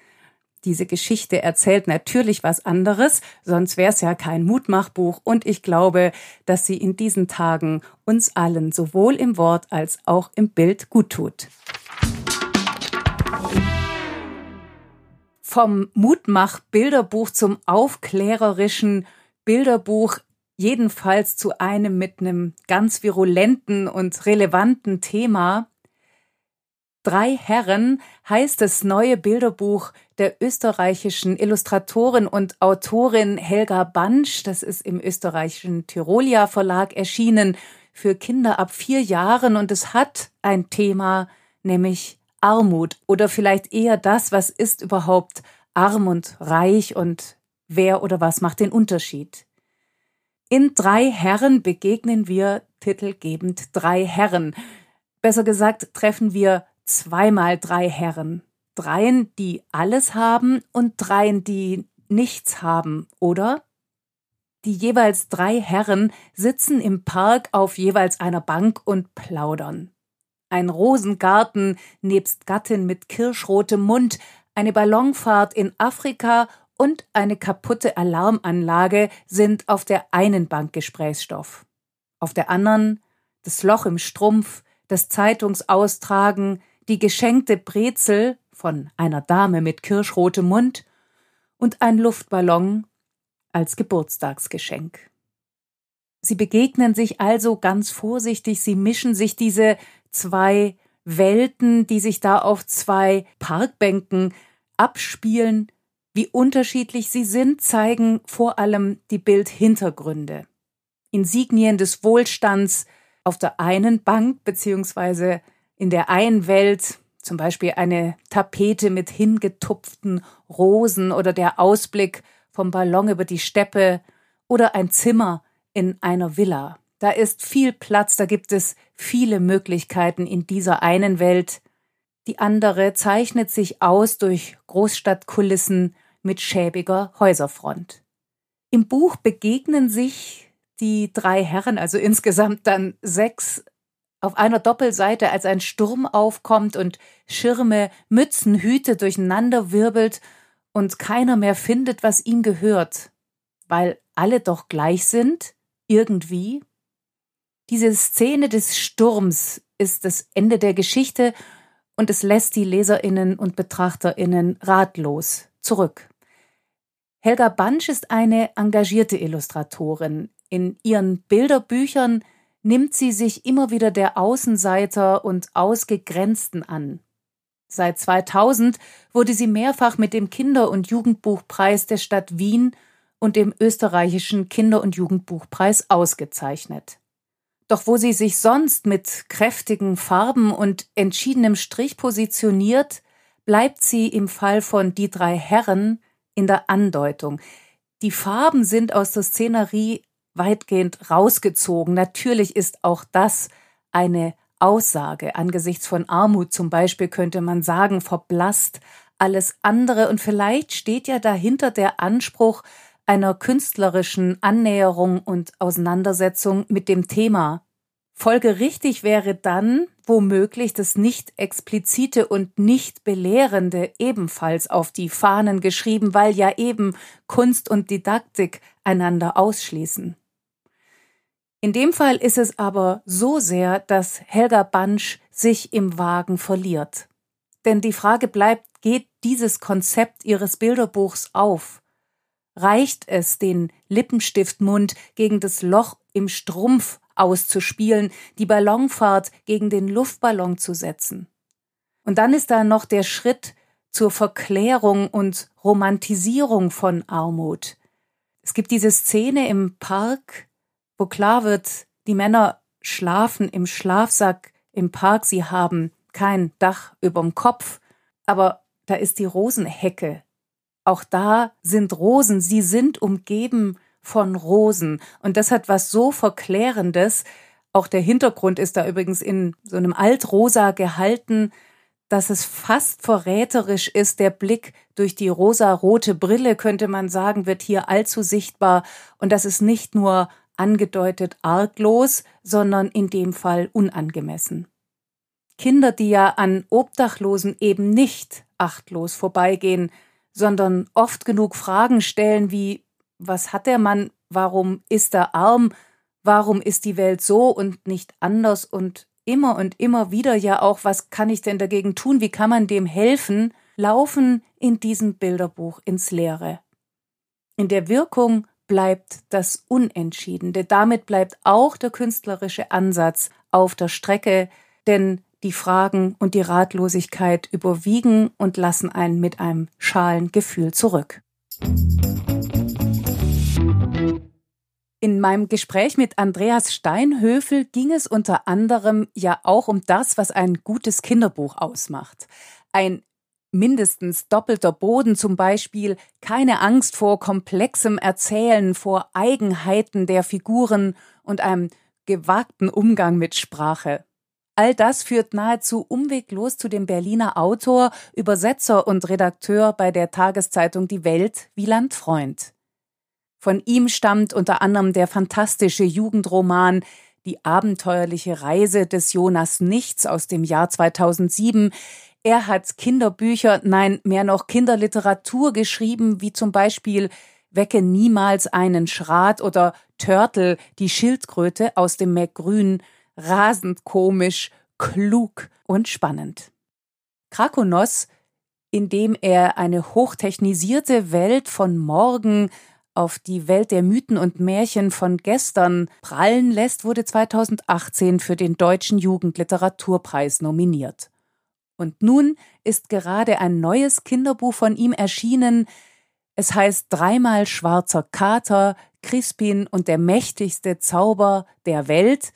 diese Geschichte erzählt natürlich was anderes, sonst wäre es ja kein Mutmachbuch und ich glaube, dass sie in diesen Tagen uns allen sowohl im Wort als auch im Bild gut tut. Vom Mutmach-Bilderbuch zum aufklärerischen Bilderbuch jedenfalls zu einem mit einem ganz virulenten und relevanten Thema. Drei Herren heißt das neue Bilderbuch der österreichischen Illustratorin und Autorin Helga Bansch. Das ist im österreichischen Tirolia Verlag erschienen für Kinder ab vier Jahren und es hat ein Thema, nämlich Armut oder vielleicht eher das, was ist überhaupt arm und reich und wer oder was macht den Unterschied. In drei Herren begegnen wir titelgebend drei Herren. Besser gesagt treffen wir zweimal drei Herren. Dreien, die alles haben und dreien, die nichts haben, oder? Die jeweils drei Herren sitzen im Park auf jeweils einer Bank und plaudern. Ein Rosengarten nebst Gattin mit kirschrotem Mund, eine Ballonfahrt in Afrika und eine kaputte Alarmanlage sind auf der einen Bank Gesprächsstoff. Auf der anderen das Loch im Strumpf, das Zeitungsaustragen, die geschenkte Brezel von einer Dame mit kirschrotem Mund und ein Luftballon als Geburtstagsgeschenk. Sie begegnen sich also ganz vorsichtig, sie mischen sich diese zwei Welten, die sich da auf zwei Parkbänken abspielen, wie unterschiedlich sie sind, zeigen vor allem die Bildhintergründe. Insignien des Wohlstands auf der einen Bank beziehungsweise in der einen Welt zum Beispiel eine Tapete mit hingetupften Rosen oder der Ausblick vom Ballon über die Steppe oder ein Zimmer in einer Villa. Da ist viel Platz, da gibt es viele Möglichkeiten in dieser einen Welt. Die andere zeichnet sich aus durch Großstadtkulissen mit schäbiger Häuserfront. Im Buch begegnen sich die drei Herren, also insgesamt dann sechs auf einer Doppelseite, als ein Sturm aufkommt und Schirme, Mützen, Hüte durcheinander wirbelt und keiner mehr findet, was ihm gehört, weil alle doch gleich sind, irgendwie. Diese Szene des Sturms ist das Ende der Geschichte und es lässt die Leserinnen und Betrachterinnen ratlos zurück. Helga Bansch ist eine engagierte Illustratorin. In ihren Bilderbüchern nimmt sie sich immer wieder der Außenseiter und Ausgegrenzten an. Seit 2000 wurde sie mehrfach mit dem Kinder- und Jugendbuchpreis der Stadt Wien und dem österreichischen Kinder- und Jugendbuchpreis ausgezeichnet. Doch wo sie sich sonst mit kräftigen Farben und entschiedenem Strich positioniert, bleibt sie im Fall von Die drei Herren in der Andeutung. Die Farben sind aus der Szenerie weitgehend rausgezogen. Natürlich ist auch das eine Aussage. Angesichts von Armut zum Beispiel könnte man sagen, verblasst alles andere. Und vielleicht steht ja dahinter der Anspruch einer künstlerischen Annäherung und Auseinandersetzung mit dem Thema. Folgerichtig wäre dann womöglich das nicht explizite und nicht belehrende ebenfalls auf die Fahnen geschrieben, weil ja eben Kunst und Didaktik einander ausschließen. In dem Fall ist es aber so sehr, dass Helga Bansch sich im Wagen verliert. Denn die Frage bleibt, geht dieses Konzept ihres Bilderbuchs auf? Reicht es, den Lippenstiftmund gegen das Loch im Strumpf auszuspielen, die Ballonfahrt gegen den Luftballon zu setzen? Und dann ist da noch der Schritt zur Verklärung und Romantisierung von Armut. Es gibt diese Szene im Park, wo klar wird, die Männer schlafen im Schlafsack im Park, sie haben kein Dach überm Kopf, aber da ist die Rosenhecke. Auch da sind Rosen, sie sind umgeben von Rosen. Und das hat was so Verklärendes. Auch der Hintergrund ist da übrigens in so einem Altrosa gehalten, dass es fast verräterisch ist. Der Blick durch die rosarote Brille, könnte man sagen, wird hier allzu sichtbar. Und das ist nicht nur angedeutet arglos, sondern in dem Fall unangemessen. Kinder, die ja an Obdachlosen eben nicht achtlos vorbeigehen, sondern oft genug Fragen stellen wie was hat der Mann, warum ist er arm, warum ist die Welt so und nicht anders und immer und immer wieder ja auch, was kann ich denn dagegen tun, wie kann man dem helfen, laufen in diesem Bilderbuch ins Leere. In der Wirkung bleibt das Unentschiedene. Damit bleibt auch der künstlerische Ansatz auf der Strecke, denn die Fragen und die Ratlosigkeit überwiegen und lassen einen mit einem schalen Gefühl zurück. In meinem Gespräch mit Andreas Steinhöfel ging es unter anderem ja auch um das, was ein gutes Kinderbuch ausmacht. Ein mindestens doppelter Boden zum Beispiel, keine Angst vor komplexem Erzählen, vor Eigenheiten der Figuren und einem gewagten Umgang mit Sprache. All das führt nahezu umweglos zu dem Berliner Autor, Übersetzer und Redakteur bei der Tageszeitung Die Welt, Wieland Freund. Von ihm stammt unter anderem der fantastische Jugendroman Die abenteuerliche Reise des Jonas Nichts aus dem Jahr 2007, er hat Kinderbücher, nein, mehr noch Kinderliteratur geschrieben, wie zum Beispiel Wecke niemals einen Schrat oder Turtle, die Schildkröte aus dem McGrün, rasend komisch, klug und spannend. Krakonos, in dem er eine hochtechnisierte Welt von morgen auf die Welt der Mythen und Märchen von gestern prallen lässt, wurde 2018 für den Deutschen Jugendliteraturpreis nominiert. Und nun ist gerade ein neues Kinderbuch von ihm erschienen. Es heißt Dreimal schwarzer Kater, Crispin und der mächtigste Zauber der Welt.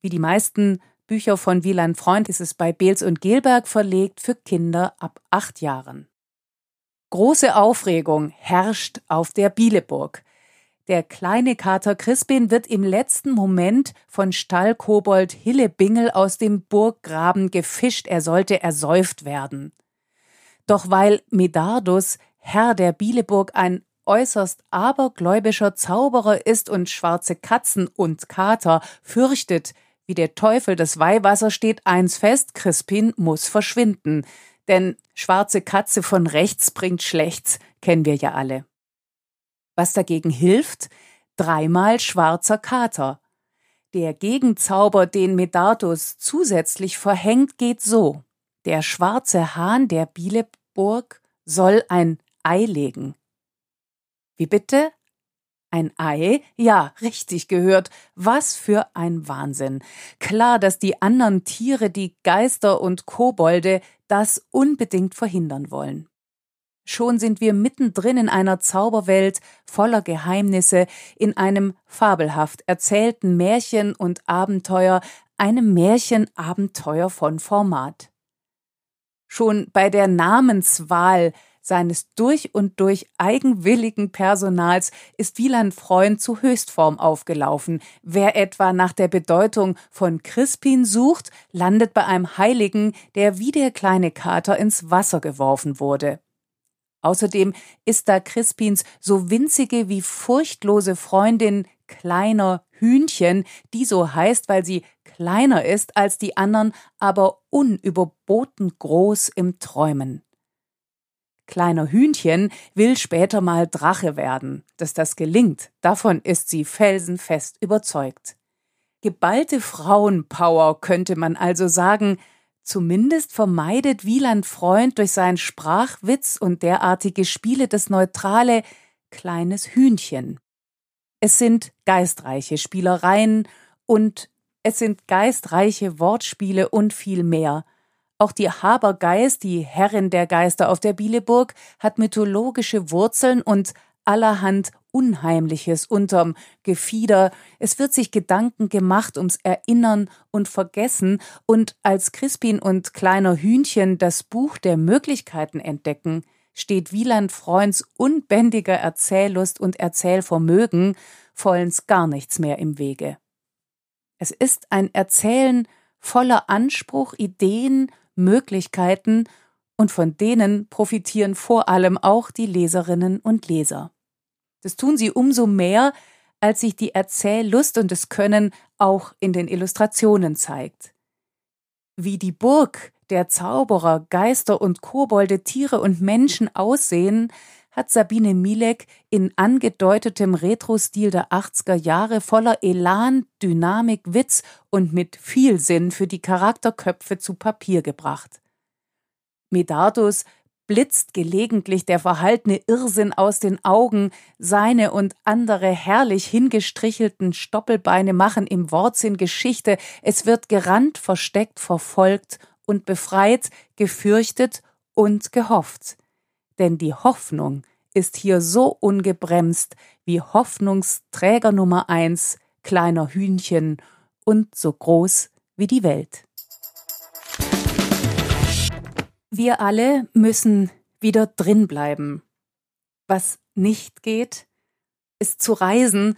Wie die meisten Bücher von Wieland Freund ist es bei Beels und Gelberg verlegt für Kinder ab acht Jahren. Große Aufregung herrscht auf der Bieleburg. Der kleine Kater Crispin wird im letzten Moment von Stallkobold Hillebingel aus dem Burggraben gefischt, er sollte ersäuft werden. Doch weil Medardus, Herr der Bieleburg, ein äußerst abergläubischer Zauberer ist und schwarze Katzen und Kater fürchtet, wie der Teufel das Weihwasser steht eins fest, Crispin muss verschwinden. Denn schwarze Katze von rechts bringt schlechts, kennen wir ja alle. Was dagegen hilft? Dreimal schwarzer Kater. Der Gegenzauber, den Medardus zusätzlich verhängt, geht so. Der schwarze Hahn der Bieleburg soll ein Ei legen. Wie bitte? Ein Ei? Ja, richtig gehört. Was für ein Wahnsinn. Klar, dass die anderen Tiere, die Geister und Kobolde, das unbedingt verhindern wollen. Schon sind wir mittendrin in einer Zauberwelt voller Geheimnisse, in einem fabelhaft erzählten Märchen und Abenteuer, einem Märchenabenteuer von Format. Schon bei der Namenswahl seines durch und durch eigenwilligen Personals ist Wieland Freund zu Höchstform aufgelaufen. Wer etwa nach der Bedeutung von Crispin sucht, landet bei einem Heiligen, der wie der kleine Kater ins Wasser geworfen wurde. Außerdem ist da Crispins so winzige wie furchtlose Freundin kleiner Hühnchen, die so heißt, weil sie kleiner ist als die anderen, aber unüberboten groß im Träumen. Kleiner Hühnchen will später mal Drache werden. Dass das gelingt, davon ist sie felsenfest überzeugt. Geballte Frauenpower könnte man also sagen, zumindest vermeidet Wieland Freund durch seinen Sprachwitz und derartige Spiele das neutrale kleines Hühnchen. Es sind geistreiche Spielereien und es sind geistreiche Wortspiele und viel mehr. Auch die Habergeist, die Herrin der Geister auf der Bieleburg, hat mythologische Wurzeln und allerhand Unheimliches unterm Gefieder. Es wird sich Gedanken gemacht ums Erinnern und Vergessen und als Crispin und kleiner Hühnchen das Buch der Möglichkeiten entdecken, steht Wieland Freunds unbändiger Erzähllust und Erzählvermögen vollends gar nichts mehr im Wege. Es ist ein Erzählen voller Anspruch, Ideen Möglichkeiten und von denen profitieren vor allem auch die Leserinnen und Leser. Das tun sie umso mehr, als sich die Erzähllust und das Können auch in den Illustrationen zeigt. Wie die Burg der Zauberer, Geister und Kobolde, Tiere und Menschen aussehen, hat Sabine Milek in angedeutetem Retro-Stil der 80er Jahre voller Elan, Dynamik, Witz und mit viel Sinn für die Charakterköpfe zu Papier gebracht. Medardus blitzt gelegentlich der verhaltene Irrsinn aus den Augen, seine und andere herrlich hingestrichelten Stoppelbeine machen im Wortsinn Geschichte, es wird gerannt, versteckt, verfolgt und befreit, gefürchtet und gehofft. Denn die Hoffnung ist hier so ungebremst wie Hoffnungsträger Nummer eins, kleiner Hühnchen und so groß wie die Welt. Wir alle müssen wieder drin bleiben. Was nicht geht, ist zu reisen,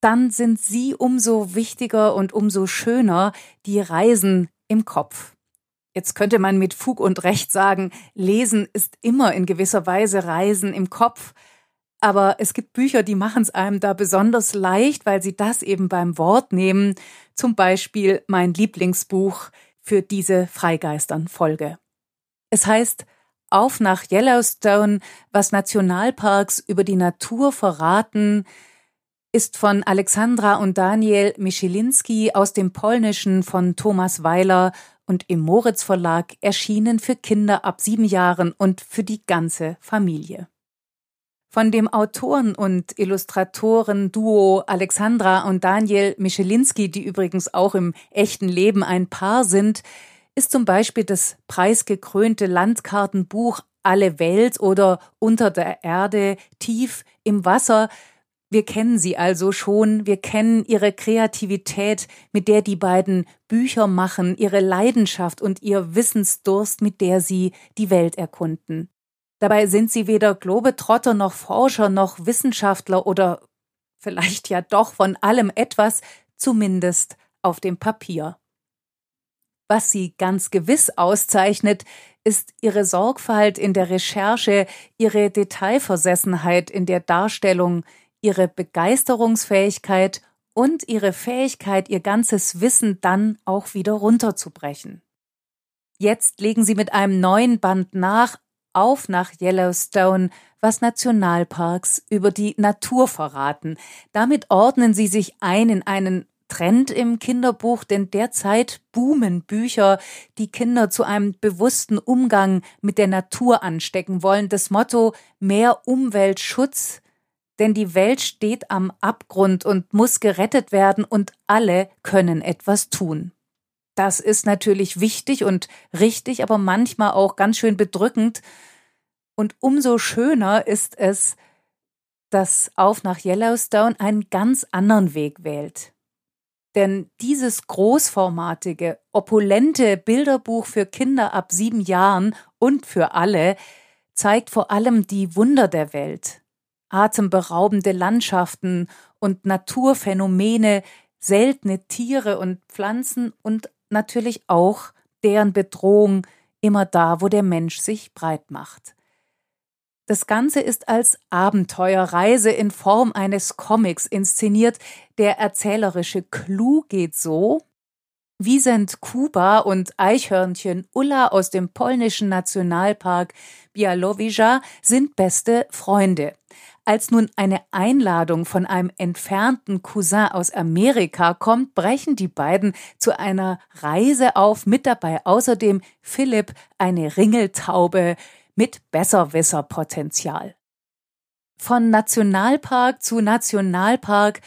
dann sind sie umso wichtiger und umso schöner, die Reisen im Kopf. Jetzt könnte man mit Fug und Recht sagen, Lesen ist immer in gewisser Weise Reisen im Kopf. Aber es gibt Bücher, die machen es einem da besonders leicht, weil sie das eben beim Wort nehmen. Zum Beispiel mein Lieblingsbuch für diese Freigeistern-Folge. Es heißt Auf nach Yellowstone, was Nationalparks über die Natur verraten, ist von Alexandra und Daniel Michelinski aus dem Polnischen von Thomas Weiler und im Moritz Verlag erschienen für Kinder ab sieben Jahren und für die ganze Familie. Von dem Autoren- und Illustratoren-Duo Alexandra und Daniel Michelinski, die übrigens auch im echten Leben ein Paar sind, ist zum Beispiel das preisgekrönte Landkartenbuch Alle Welt oder Unter der Erde, tief im Wasser wir kennen sie also schon, wir kennen ihre Kreativität, mit der die beiden Bücher machen, ihre Leidenschaft und ihr Wissensdurst, mit der sie die Welt erkunden. Dabei sind sie weder Globetrotter noch Forscher noch Wissenschaftler oder vielleicht ja doch von allem etwas, zumindest auf dem Papier. Was sie ganz gewiss auszeichnet, ist ihre Sorgfalt in der Recherche, ihre Detailversessenheit in der Darstellung, ihre Begeisterungsfähigkeit und ihre Fähigkeit, ihr ganzes Wissen dann auch wieder runterzubrechen. Jetzt legen sie mit einem neuen Band nach, auf nach Yellowstone, was Nationalparks über die Natur verraten. Damit ordnen sie sich ein in einen Trend im Kinderbuch, denn derzeit boomen Bücher, die Kinder zu einem bewussten Umgang mit der Natur anstecken wollen. Das Motto mehr Umweltschutz denn die Welt steht am Abgrund und muss gerettet werden und alle können etwas tun. Das ist natürlich wichtig und richtig, aber manchmal auch ganz schön bedrückend. Und umso schöner ist es, dass Auf nach Yellowstone einen ganz anderen Weg wählt. Denn dieses großformatige, opulente Bilderbuch für Kinder ab sieben Jahren und für alle zeigt vor allem die Wunder der Welt, atemberaubende Landschaften und Naturphänomene, seltene Tiere und Pflanzen und natürlich auch deren Bedrohung immer da, wo der Mensch sich breit macht. Das Ganze ist als Abenteuerreise in Form eines Comics inszeniert. Der erzählerische Clou geht so. Wiesent Kuba und Eichhörnchen Ulla aus dem polnischen Nationalpark Białowieża sind beste Freunde. Als nun eine Einladung von einem entfernten Cousin aus Amerika kommt, brechen die beiden zu einer Reise auf, mit dabei außerdem Philipp, eine Ringeltaube mit Besserwisserpotenzial. Von Nationalpark zu Nationalpark,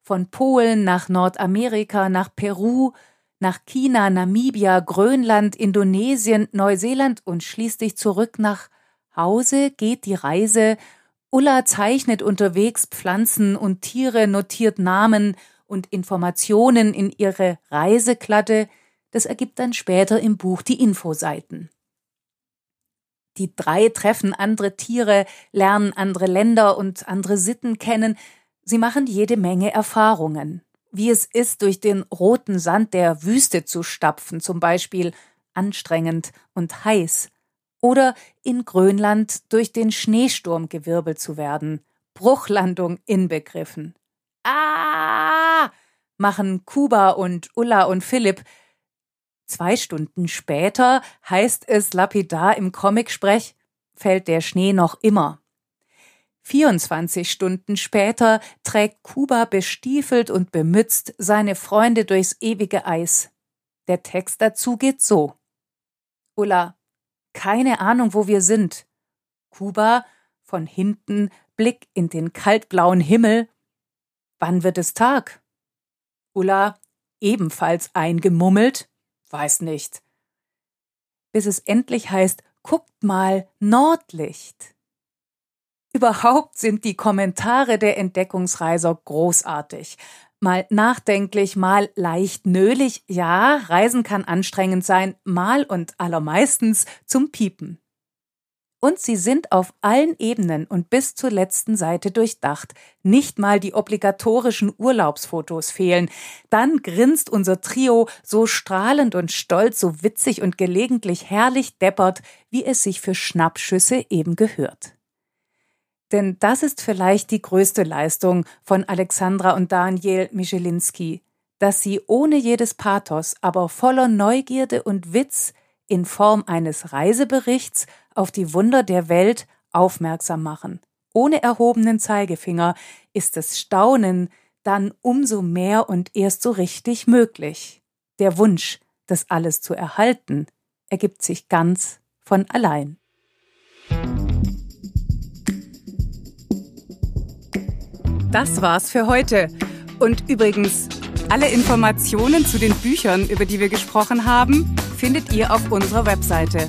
von Polen nach Nordamerika, nach Peru, nach China, Namibia, Grönland, Indonesien, Neuseeland und schließlich zurück nach Hause geht die Reise Ulla zeichnet unterwegs Pflanzen und Tiere, notiert Namen und Informationen in ihre Reisekladde, das ergibt dann später im Buch die Infoseiten. Die drei treffen andere Tiere, lernen andere Länder und andere Sitten kennen, sie machen jede Menge Erfahrungen. Wie es ist, durch den roten Sand der Wüste zu stapfen, zum Beispiel anstrengend und heiß, oder in Grönland durch den Schneesturm gewirbelt zu werden, Bruchlandung inbegriffen. Ah! machen Kuba und Ulla und Philipp. Zwei Stunden später heißt es lapidar im Comic-Sprech, fällt der Schnee noch immer. 24 Stunden später trägt Kuba bestiefelt und bemützt seine Freunde durchs ewige Eis. Der Text dazu geht so. Ulla, keine Ahnung, wo wir sind. Kuba, von hinten, Blick in den kaltblauen Himmel. Wann wird es Tag? Ulla, ebenfalls eingemummelt. Weiß nicht. Bis es endlich heißt, guckt mal, Nordlicht. Überhaupt sind die Kommentare der Entdeckungsreiser großartig. Mal nachdenklich, mal leicht nölig. Ja, Reisen kann anstrengend sein, mal und allermeistens zum Piepen. Und sie sind auf allen Ebenen und bis zur letzten Seite durchdacht. Nicht mal die obligatorischen Urlaubsfotos fehlen. Dann grinst unser Trio so strahlend und stolz, so witzig und gelegentlich herrlich deppert, wie es sich für Schnappschüsse eben gehört. Denn das ist vielleicht die größte Leistung von Alexandra und Daniel Michelinski, dass sie ohne jedes Pathos, aber voller Neugierde und Witz in Form eines Reiseberichts auf die Wunder der Welt aufmerksam machen. Ohne erhobenen Zeigefinger ist das Staunen dann umso mehr und erst so richtig möglich. Der Wunsch, das alles zu erhalten, ergibt sich ganz von allein. Das war's für heute. Und übrigens, alle Informationen zu den Büchern, über die wir gesprochen haben, findet ihr auf unserer Webseite.